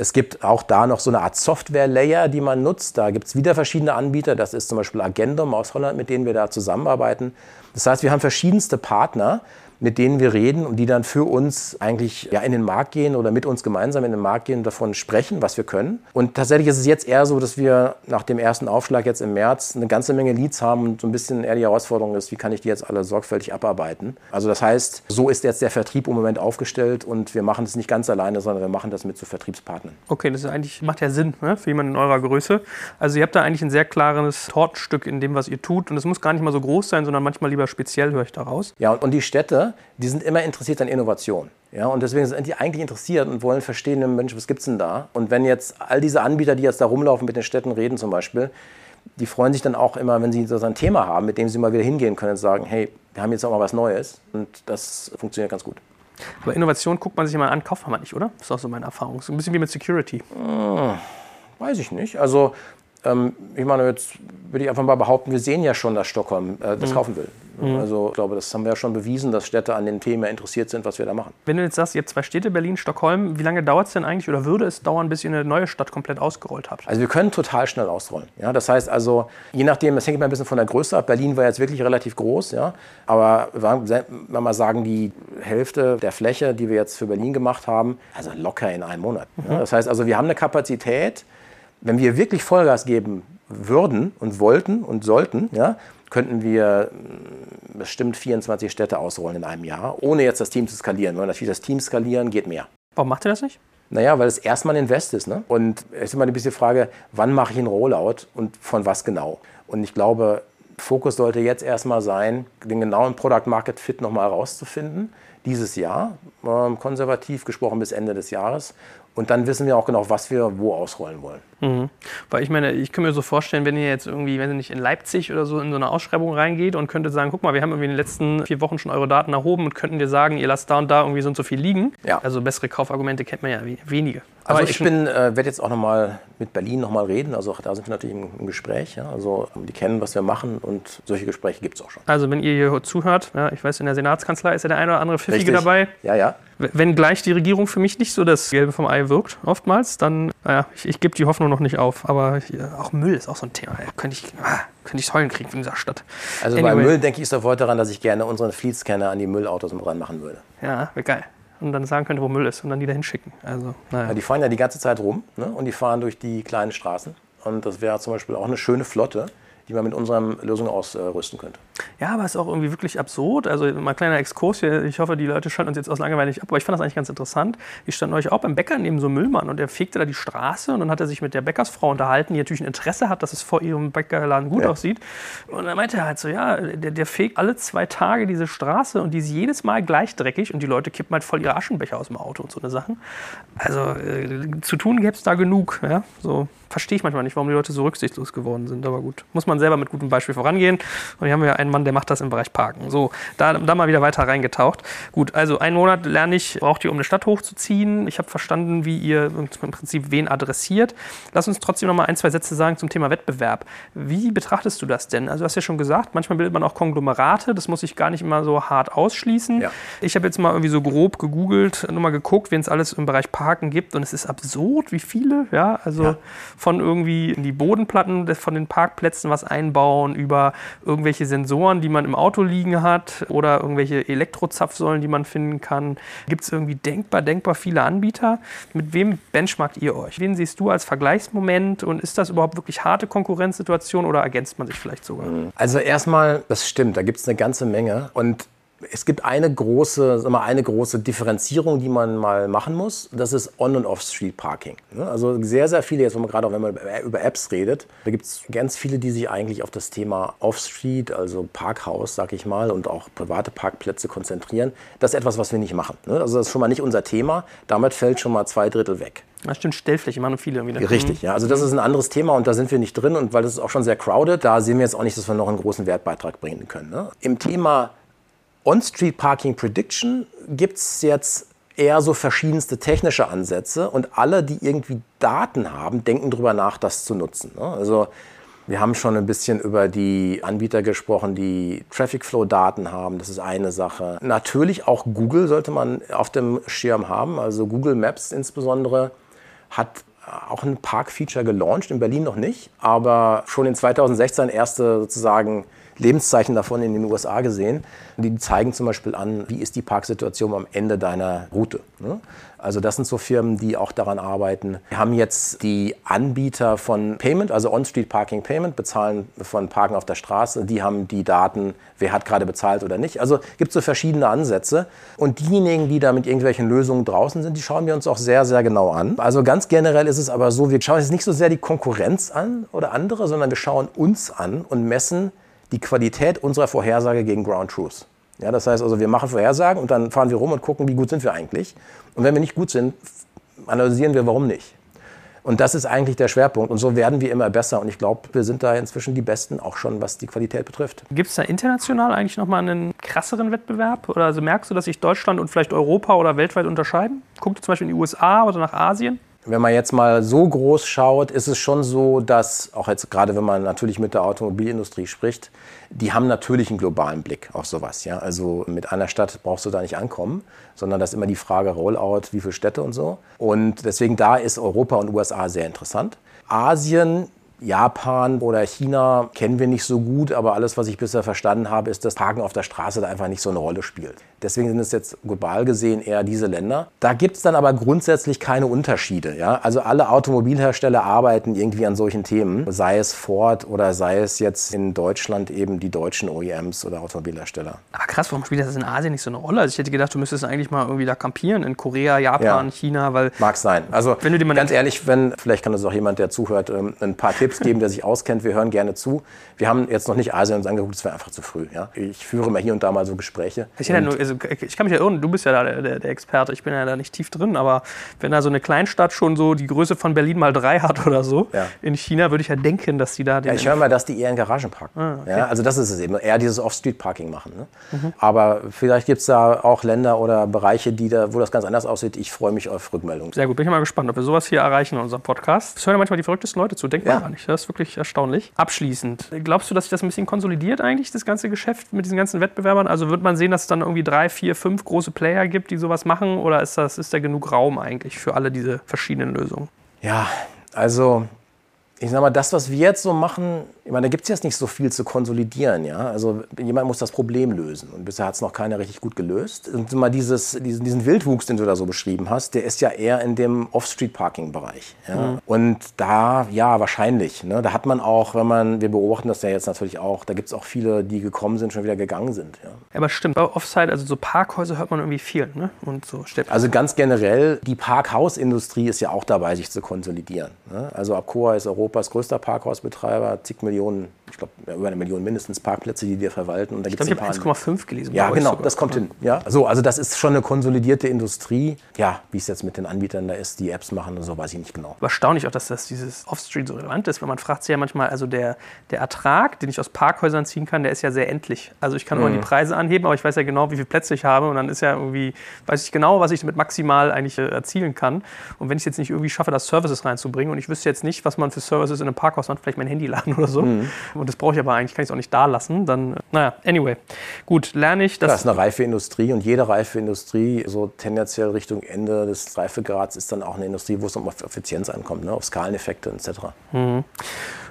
Es gibt auch da noch so eine Art Software-Layer, die man nutzt. Da gibt es wieder verschiedene Anbieter. Das ist zum Beispiel Agendum aus Holland, mit denen wir da zusammenarbeiten. Das heißt, wir haben verschiedenste Partner, mit denen wir reden und die dann für uns eigentlich ja, in den Markt gehen oder mit uns gemeinsam in den Markt gehen und davon sprechen, was wir können. Und tatsächlich ist es jetzt eher so, dass wir nach dem ersten Aufschlag jetzt im März eine ganze Menge Leads haben und so ein bisschen eher die Herausforderung ist, wie kann ich die jetzt alle sorgfältig abarbeiten. Also das heißt, so ist jetzt der Vertrieb im Moment aufgestellt und wir machen das nicht ganz alleine, sondern wir machen das mit so Vertriebspartnern. Okay, das ist eigentlich, macht ja Sinn ne, für jemanden in eurer Größe. Also ihr habt da eigentlich ein sehr klares Tortenstück in dem, was ihr tut und es muss gar nicht mal so groß sein, sondern manchmal lieber speziell, höre ich daraus. Ja, und die Städte, die sind immer interessiert an Innovation. Ja, und deswegen sind die eigentlich interessiert und wollen verstehen, Mensch, was gibt es denn da? Und wenn jetzt all diese Anbieter, die jetzt da rumlaufen, mit den Städten reden zum Beispiel, die freuen sich dann auch immer, wenn sie so ein Thema haben, mit dem sie mal wieder hingehen können und sagen, hey, wir haben jetzt auch mal was Neues und das funktioniert ganz gut. Aber Innovation guckt man sich immer an, kauft man nicht, oder? Das ist auch so meine Erfahrung. So ein bisschen wie mit Security. Hm, weiß ich nicht. Also ähm, ich meine, jetzt würde ich einfach mal behaupten, wir sehen ja schon, dass Stockholm äh, das mhm. kaufen will. Mhm. Also ich glaube, das haben wir ja schon bewiesen, dass Städte an den Themen interessiert sind, was wir da machen. Wenn du jetzt sagst, ihr habt zwei Städte, Berlin, Stockholm, wie lange dauert es denn eigentlich oder würde es dauern, bis ihr eine neue Stadt komplett ausgerollt habt? Also wir können total schnell ausrollen. Ja? Das heißt also, je nachdem, das hängt immer ein bisschen von der Größe ab. Berlin war jetzt wirklich relativ groß, ja? aber wenn wir mal sagen, die Hälfte der Fläche, die wir jetzt für Berlin gemacht haben, also locker in einem Monat. Mhm. Ja? Das heißt also, wir haben eine Kapazität, wenn wir wirklich Vollgas geben würden und wollten und sollten, ja, könnten wir mm, bestimmt 24 Städte ausrollen in einem Jahr, ohne jetzt das Team zu skalieren. Weil natürlich das Team skalieren geht mehr. Warum macht ihr das nicht? Naja, weil es erstmal ein Invest ist. Ne? Und es ist immer ein bisschen die Frage, wann mache ich einen Rollout und von was genau? Und ich glaube, Fokus sollte jetzt erstmal sein, den genauen Product Market Fit nochmal herauszufinden. Dieses Jahr, ähm, konservativ gesprochen bis Ende des Jahres. Und dann wissen wir auch genau, was wir wo ausrollen wollen. Mhm. Weil ich meine, ich kann mir so vorstellen, wenn ihr jetzt irgendwie, wenn ihr nicht in Leipzig oder so in so eine Ausschreibung reingeht und könntet sagen, guck mal, wir haben irgendwie in den letzten vier Wochen schon eure Daten erhoben und könnten dir sagen, ihr lasst da und da irgendwie so und so viel liegen. Ja. Also bessere Kaufargumente kennt man ja wenige. Also Aber ich, bin, äh, werde jetzt auch nochmal mit Berlin nochmal reden. Also da sind wir natürlich im, im Gespräch. Ja? Also die kennen, was wir machen und solche Gespräche gibt es auch schon. Also wenn ihr hier zuhört, ja, ich weiß, in der Senatskanzlei ist ja der eine oder andere Pfiffige Richtig. dabei. Ja, ja. Wenn gleich die Regierung für mich nicht so das Gelbe vom Ei wirkt, oftmals, dann, naja, ich, ich gebe die Hoffnung noch nicht auf. Aber ich, auch Müll ist auch so ein Thema. Ja, könnte ich, ah, könnte ich Heulen kriegen von dieser Stadt. Also anyway. bei Müll denke ich sofort daran, dass ich gerne unseren Fleet-Scanner an die Müllautos mit dran machen würde. Ja, wäre geil und dann sagen könnte, wo Müll ist und dann die da hinschicken. Also, naja. ja, die fahren ja die ganze Zeit rum ne? und die fahren durch die kleinen Straßen. Und das wäre zum Beispiel auch eine schöne Flotte, die man mit unseren Lösungen ausrüsten könnte. Ja, aber es ist auch irgendwie wirklich absurd. Also mal ein kleiner Exkurs hier. Ich hoffe, die Leute schalten uns jetzt aus Langeweile nicht ab, aber ich fand das eigentlich ganz interessant. Ich stand euch auch beim Bäcker neben so einem Müllmann und der fegte da die Straße und dann hat er sich mit der Bäckersfrau unterhalten, die natürlich ein Interesse hat, dass es vor ihrem Bäckerladen gut ja. aussieht. Und dann meinte er halt so, ja, der, der fegt alle zwei Tage diese Straße und die ist jedes Mal gleich dreckig und die Leute kippen halt voll ihre Aschenbecher aus dem Auto und so eine Sachen. Also äh, zu tun gäbe es da genug. Ja? So verstehe ich manchmal nicht, warum die Leute so rücksichtslos geworden sind. Aber gut, muss man selber mit gutem Beispiel vorangehen. Und hier haben wir einen Mann, der macht das im Bereich Parken. So, da, da mal wieder weiter reingetaucht. Gut, also einen Monat lerne ich, braucht ihr, um eine Stadt hochzuziehen. Ich habe verstanden, wie ihr im Prinzip wen adressiert. Lass uns trotzdem noch mal ein, zwei Sätze sagen zum Thema Wettbewerb. Wie betrachtest du das denn? Also du hast ja schon gesagt, manchmal bildet man auch Konglomerate. Das muss ich gar nicht immer so hart ausschließen. Ja. Ich habe jetzt mal irgendwie so grob gegoogelt, nur mal geguckt, wen es alles im Bereich Parken gibt. Und es ist absurd, wie viele. Ja, also ja von irgendwie in die Bodenplatten von den Parkplätzen was einbauen, über irgendwelche Sensoren, die man im Auto liegen hat oder irgendwelche Elektrozapfsäulen, die man finden kann. Gibt es irgendwie denkbar, denkbar viele Anbieter? Mit wem benchmarkt ihr euch? Wen siehst du als Vergleichsmoment und ist das überhaupt wirklich harte Konkurrenzsituation oder ergänzt man sich vielleicht sogar? Also erstmal, das stimmt, da gibt es eine ganze Menge und es gibt eine große, sag mal, eine große Differenzierung, die man mal machen muss. Das ist On- und Off-Street-Parking. Ne? Also sehr, sehr viele, jetzt wenn man gerade auch wenn man über Apps redet, da gibt es ganz viele, die sich eigentlich auf das Thema Off-Street, also Parkhaus, sag ich mal, und auch private Parkplätze konzentrieren. Das ist etwas, was wir nicht machen. Ne? Also das ist schon mal nicht unser Thema. Damit fällt schon mal zwei Drittel weg. Das stimmt, Stellfläche machen viele irgendwie. Richtig, ja. Also das ist ein anderes Thema und da sind wir nicht drin und weil das ist auch schon sehr crowded, da sehen wir jetzt auch nicht, dass wir noch einen großen Wertbeitrag bringen können. Ne? Im Thema On-Street Parking Prediction gibt es jetzt eher so verschiedenste technische Ansätze und alle, die irgendwie Daten haben, denken darüber nach, das zu nutzen. Ne? Also wir haben schon ein bisschen über die Anbieter gesprochen, die Traffic Flow Daten haben. Das ist eine Sache. Natürlich auch Google sollte man auf dem Schirm haben. Also Google Maps insbesondere hat auch ein Park-Feature gelauncht, in Berlin noch nicht, aber schon in 2016 erste sozusagen Lebenszeichen davon in den USA gesehen. Die zeigen zum Beispiel an, wie ist die Parksituation am Ende deiner Route. Ne? Also das sind so Firmen, die auch daran arbeiten. Wir haben jetzt die Anbieter von Payment, also On-Street Parking Payment, bezahlen von Parken auf der Straße. Die haben die Daten, wer hat gerade bezahlt oder nicht. Also gibt es so verschiedene Ansätze. Und diejenigen, die da mit irgendwelchen Lösungen draußen sind, die schauen wir uns auch sehr, sehr genau an. Also ganz generell ist es aber so, wir schauen jetzt nicht so sehr die Konkurrenz an oder andere, sondern wir schauen uns an und messen, die Qualität unserer Vorhersage gegen Ground Truth. Ja, das heißt also, wir machen Vorhersagen und dann fahren wir rum und gucken, wie gut sind wir eigentlich. Und wenn wir nicht gut sind, analysieren wir, warum nicht. Und das ist eigentlich der Schwerpunkt. Und so werden wir immer besser. Und ich glaube, wir sind da inzwischen die Besten, auch schon was die Qualität betrifft. Gibt es da international eigentlich nochmal einen krasseren Wettbewerb? Oder also merkst du, dass sich Deutschland und vielleicht Europa oder weltweit unterscheiden? Guckt zum Beispiel in die USA oder nach Asien? Wenn man jetzt mal so groß schaut, ist es schon so, dass, auch jetzt gerade wenn man natürlich mit der Automobilindustrie spricht, die haben natürlich einen globalen Blick auf sowas. Ja? Also mit einer Stadt brauchst du da nicht ankommen, sondern das ist immer die Frage Rollout, wie viele Städte und so. Und deswegen da ist Europa und USA sehr interessant. Asien Japan oder China kennen wir nicht so gut, aber alles, was ich bisher verstanden habe, ist, dass Parken auf der Straße da einfach nicht so eine Rolle spielt. Deswegen sind es jetzt global gesehen eher diese Länder. Da gibt es dann aber grundsätzlich keine Unterschiede. Ja? Also alle Automobilhersteller arbeiten irgendwie an solchen Themen, sei es Ford oder sei es jetzt in Deutschland eben die deutschen OEMs oder Automobilhersteller. Aber krass, warum spielt das in Asien nicht so eine Rolle? Also ich hätte gedacht, du müsstest eigentlich mal irgendwie da kampieren in Korea, Japan, ja. China, weil... Mag sein. Also wenn du dir mal ganz ehrlich, wenn, vielleicht kann das auch jemand, der zuhört, ähm, ein paar Tipps geben, der sich auskennt. Wir hören gerne zu. Wir haben jetzt noch nicht Asien uns angeguckt, das wäre einfach zu früh. Ja? Ich führe mal hier und da mal so Gespräche. Ich, nur, also, ich kann mich ja irren, du bist ja da der, der, der, Experte, ich bin ja da nicht tief drin, aber wenn da so eine Kleinstadt schon so die Größe von Berlin mal drei hat oder so, ja. in China würde ich ja denken, dass die da... Ja, ich höre mal, dass die eher in Garagen parken. Ah, okay. ja, also das ist es eben, eher dieses Off-Street-Parking machen. Ne? Mhm. Aber vielleicht gibt es da auch Länder oder Bereiche, die da, wo das ganz anders aussieht. Ich freue mich auf Rückmeldungen. Sehr gut, bin ich mal gespannt, ob wir sowas hier erreichen in unserem Podcast. Das hören ja manchmal die verrücktesten Leute zu, denkt man gar nicht. Das ist wirklich wirklich erstaunlich. Abschließend, glaubst du, dass sich das ein bisschen konsolidiert eigentlich, das ganze Geschäft mit diesen ganzen Wettbewerbern? Also wird man sehen, dass es dann irgendwie drei, vier, fünf große Player gibt, die sowas machen? Oder ist, das, ist da genug Raum eigentlich für alle diese verschiedenen Lösungen? Ja, also ich sag mal, das, was wir jetzt so machen, ich meine, da gibt es jetzt nicht so viel zu konsolidieren. Ja? Also jemand muss das Problem lösen. Und bisher hat es noch keiner richtig gut gelöst. Und mal dieses, diesen, diesen Wildwuchs, den du da so beschrieben hast, der ist ja eher in dem Off-Street-Parking-Bereich. Ja? Mhm. Und da, ja, wahrscheinlich. Ne? Da hat man auch, wenn man, wir beobachten das ja jetzt natürlich auch, da gibt es auch viele, die gekommen sind, schon wieder gegangen sind. Ja? Aber stimmt, bei Offside, also so Parkhäuser hört man irgendwie viel. Ne? Und so also ganz generell, die Parkhausindustrie ist ja auch dabei, sich zu konsolidieren. Ne? Also Abcoa ist Europa Europas größter Parkhausbetreiber, zig Millionen, Millionen ich glaube über eine Million mindestens Parkplätze, die wir verwalten. Und da ich glaube, ich habe 1,5 gelesen. Ja, genau, das kommt hin. Ja, so, also das ist schon eine konsolidierte Industrie. Ja, wie es jetzt mit den Anbietern da ist, die Apps machen und so, weiß ich nicht genau. Erstaunlich auch, dass das dieses Off-Street so relevant ist, weil man fragt sich ja manchmal, also der, der Ertrag, den ich aus Parkhäusern ziehen kann, der ist ja sehr endlich. Also ich kann mhm. immer die Preise anheben, aber ich weiß ja genau, wie viele Plätze ich habe und dann ist ja irgendwie, weiß ich genau, was ich damit maximal eigentlich äh, erzielen kann. Und wenn ich es jetzt nicht irgendwie schaffe, das Services reinzubringen und ich wüsste jetzt nicht, was man für Services in einem Parkhaus macht, vielleicht mein Handy laden oder so. Mhm. Und das brauche ich aber eigentlich, kann ich es auch nicht da lassen. Dann, naja, anyway. Gut, lerne ich. das. das ist eine reife Industrie und jede reife Industrie, so tendenziell Richtung Ende des Reifegrads, ist dann auch eine Industrie, wo es um Effizienz ankommt, ne? auf Skaleneffekte etc. Mhm.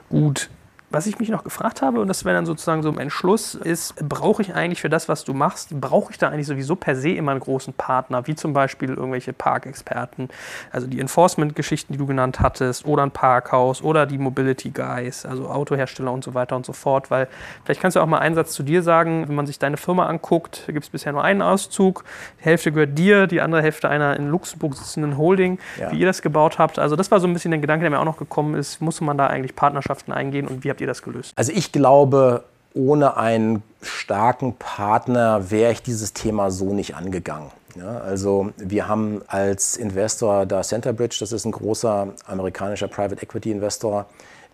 Gut, was ich mich noch gefragt habe, und das wäre dann sozusagen so ein Schluss, ist, brauche ich eigentlich für das, was du machst, brauche ich da eigentlich sowieso per se immer einen großen Partner, wie zum Beispiel irgendwelche Parkexperten, also die Enforcement-Geschichten, die du genannt hattest, oder ein Parkhaus oder die Mobility Guys, also Autohersteller und so weiter und so fort, weil vielleicht kannst du auch mal einen Satz zu dir sagen, wenn man sich deine Firma anguckt, gibt es bisher nur einen Auszug, die Hälfte gehört dir, die andere Hälfte einer in Luxemburg sitzenden Holding, ja. wie ihr das gebaut habt. Also das war so ein bisschen der Gedanke, der mir auch noch gekommen ist, muss man da eigentlich Partnerschaften eingehen und wie habt ihr das gelöst? Also ich glaube, ohne einen starken Partner wäre ich dieses Thema so nicht angegangen. Ja, also wir haben als Investor da Centerbridge, das ist ein großer amerikanischer Private Equity Investor,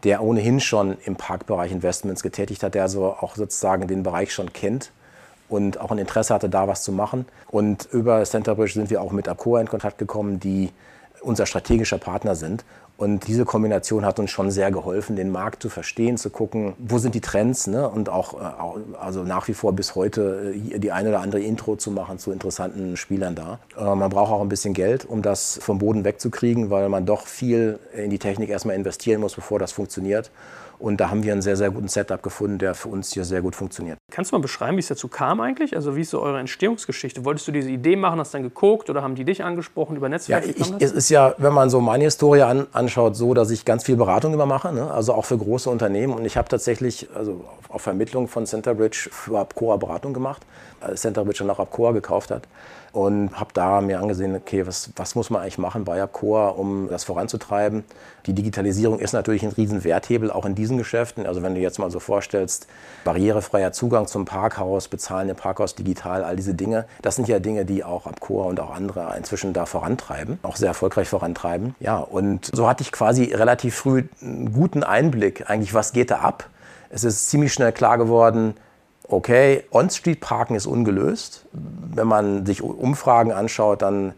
der ohnehin schon im Parkbereich Investments getätigt hat, der also auch sozusagen den Bereich schon kennt und auch ein Interesse hatte, da was zu machen. Und über Centerbridge sind wir auch mit Accor in Kontakt gekommen, die unser strategischer Partner sind. Und diese Kombination hat uns schon sehr geholfen, den Markt zu verstehen, zu gucken, wo sind die Trends ne? und auch äh, also nach wie vor bis heute äh, die eine oder andere Intro zu machen zu interessanten Spielern da. Äh, man braucht auch ein bisschen Geld, um das vom Boden wegzukriegen, weil man doch viel in die Technik erstmal investieren muss, bevor das funktioniert. Und da haben wir einen sehr, sehr guten Setup gefunden, der für uns hier sehr gut funktioniert. Kannst du mal beschreiben, wie es dazu kam eigentlich? Also wie ist so eure Entstehungsgeschichte? Wolltest du diese Idee machen, hast dann geguckt oder haben die dich angesprochen über Netzwerke? Ja, ich, es ist ja, wenn man so meine Historie an, anschaut, so, dass ich ganz viel Beratung immer mache, ne? also auch für große Unternehmen. Und ich habe tatsächlich also auf Vermittlung von Centerbridge für Abcoa Beratung gemacht, als Centerbridge dann auch Abcoa gekauft hat und habe da mir angesehen, okay, was, was muss man eigentlich machen bei Core, um das voranzutreiben. Die Digitalisierung ist natürlich ein riesen Werthebel, auch in diesen Geschäften. Also wenn du jetzt mal so vorstellst, barrierefreier Zugang zum Parkhaus, bezahlen im Parkhaus digital, all diese Dinge, das sind ja Dinge, die auch Core und auch andere inzwischen da vorantreiben, auch sehr erfolgreich vorantreiben. Ja, und so hatte ich quasi relativ früh einen guten Einblick, eigentlich, was geht da ab. Es ist ziemlich schnell klar geworden, okay, On-Street-Parken ist ungelöst. Wenn man sich Umfragen anschaut, dann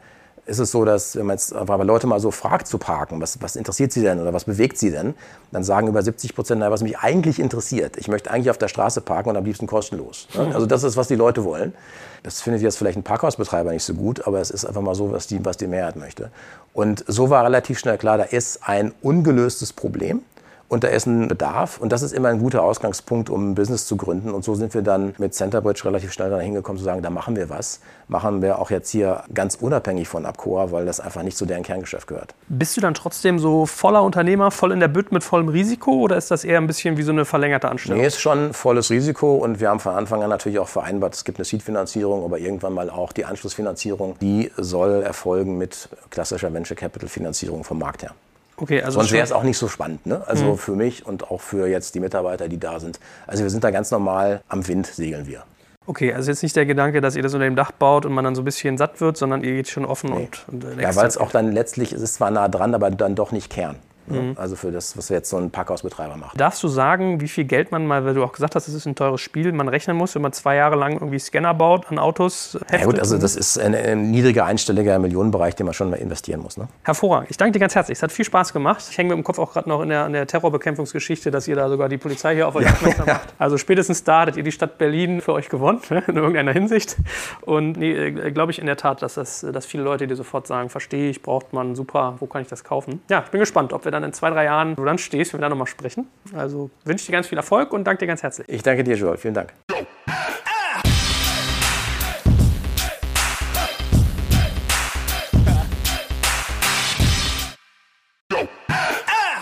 ist es so, dass wenn man jetzt einfach Leute mal so fragt zu parken, was, was interessiert sie denn oder was bewegt sie denn, dann sagen über 70 Prozent, was mich eigentlich interessiert. Ich möchte eigentlich auf der Straße parken und am liebsten kostenlos. Ne? Also das ist, was die Leute wollen. Das findet jetzt vielleicht ein Parkhausbetreiber nicht so gut, aber es ist einfach mal so, was die, was die Mehrheit möchte. Und so war relativ schnell klar, da ist ein ungelöstes Problem und da ist ein Bedarf und das ist immer ein guter Ausgangspunkt, um ein Business zu gründen. Und so sind wir dann mit Centerbridge relativ schnell dahin gekommen, zu sagen, da machen wir was. Machen wir auch jetzt hier ganz unabhängig von Abcoa, weil das einfach nicht zu deren Kerngeschäft gehört. Bist du dann trotzdem so voller Unternehmer, voll in der Bütt mit vollem Risiko oder ist das eher ein bisschen wie so eine verlängerte Anstellung? Nee, ist schon volles Risiko und wir haben von Anfang an natürlich auch vereinbart, es gibt eine Seed-Finanzierung, aber irgendwann mal auch die Anschlussfinanzierung, die soll erfolgen mit klassischer Venture Capital Finanzierung vom Markt her. Okay, also Sonst wäre es auch nicht so spannend. Ne? Also mhm. für mich und auch für jetzt die Mitarbeiter, die da sind. Also wir sind da ganz normal am Wind segeln wir. Okay, also jetzt nicht der Gedanke, dass ihr das unter dem Dach baut und man dann so ein bisschen satt wird, sondern ihr geht schon offen nee. und, und äh, Ja, weil es auch dann letztlich, es ist zwar nah dran, aber dann doch nicht Kern. Mhm. Also für das, was jetzt so ein Parkhausbetreiber macht. Darfst du sagen, wie viel Geld man mal, weil du auch gesagt hast, es ist ein teures Spiel, man rechnen muss, wenn man zwei Jahre lang irgendwie Scanner baut an Autos? Heftet? Ja gut, also das ist ein, ein niedriger einstelliger Millionenbereich, den man schon mal investieren muss. Ne? Hervorragend. Ich danke dir ganz herzlich. Es hat viel Spaß gemacht. Ich hänge mit dem Kopf auch gerade noch in der, in der, Terrorbekämpfungsgeschichte, dass ihr da sogar die Polizei hier auf euch aufmerksam macht. Also spätestens da hattet ihr die Stadt Berlin für euch gewonnen, ne, in irgendeiner Hinsicht. Und nee, äh, glaube ich in der Tat, dass, das, dass viele Leute dir sofort sagen, verstehe ich, braucht man, super, wo kann ich das kaufen? Ja, ich bin gespannt, ob wir dann in zwei, drei Jahren, wo du dann stehst, wenn wir dann nochmal sprechen. Also wünsche dir ganz viel Erfolg und danke dir ganz herzlich. Ich danke dir, Joel. Vielen Dank.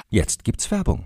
Jetzt gibt's Werbung.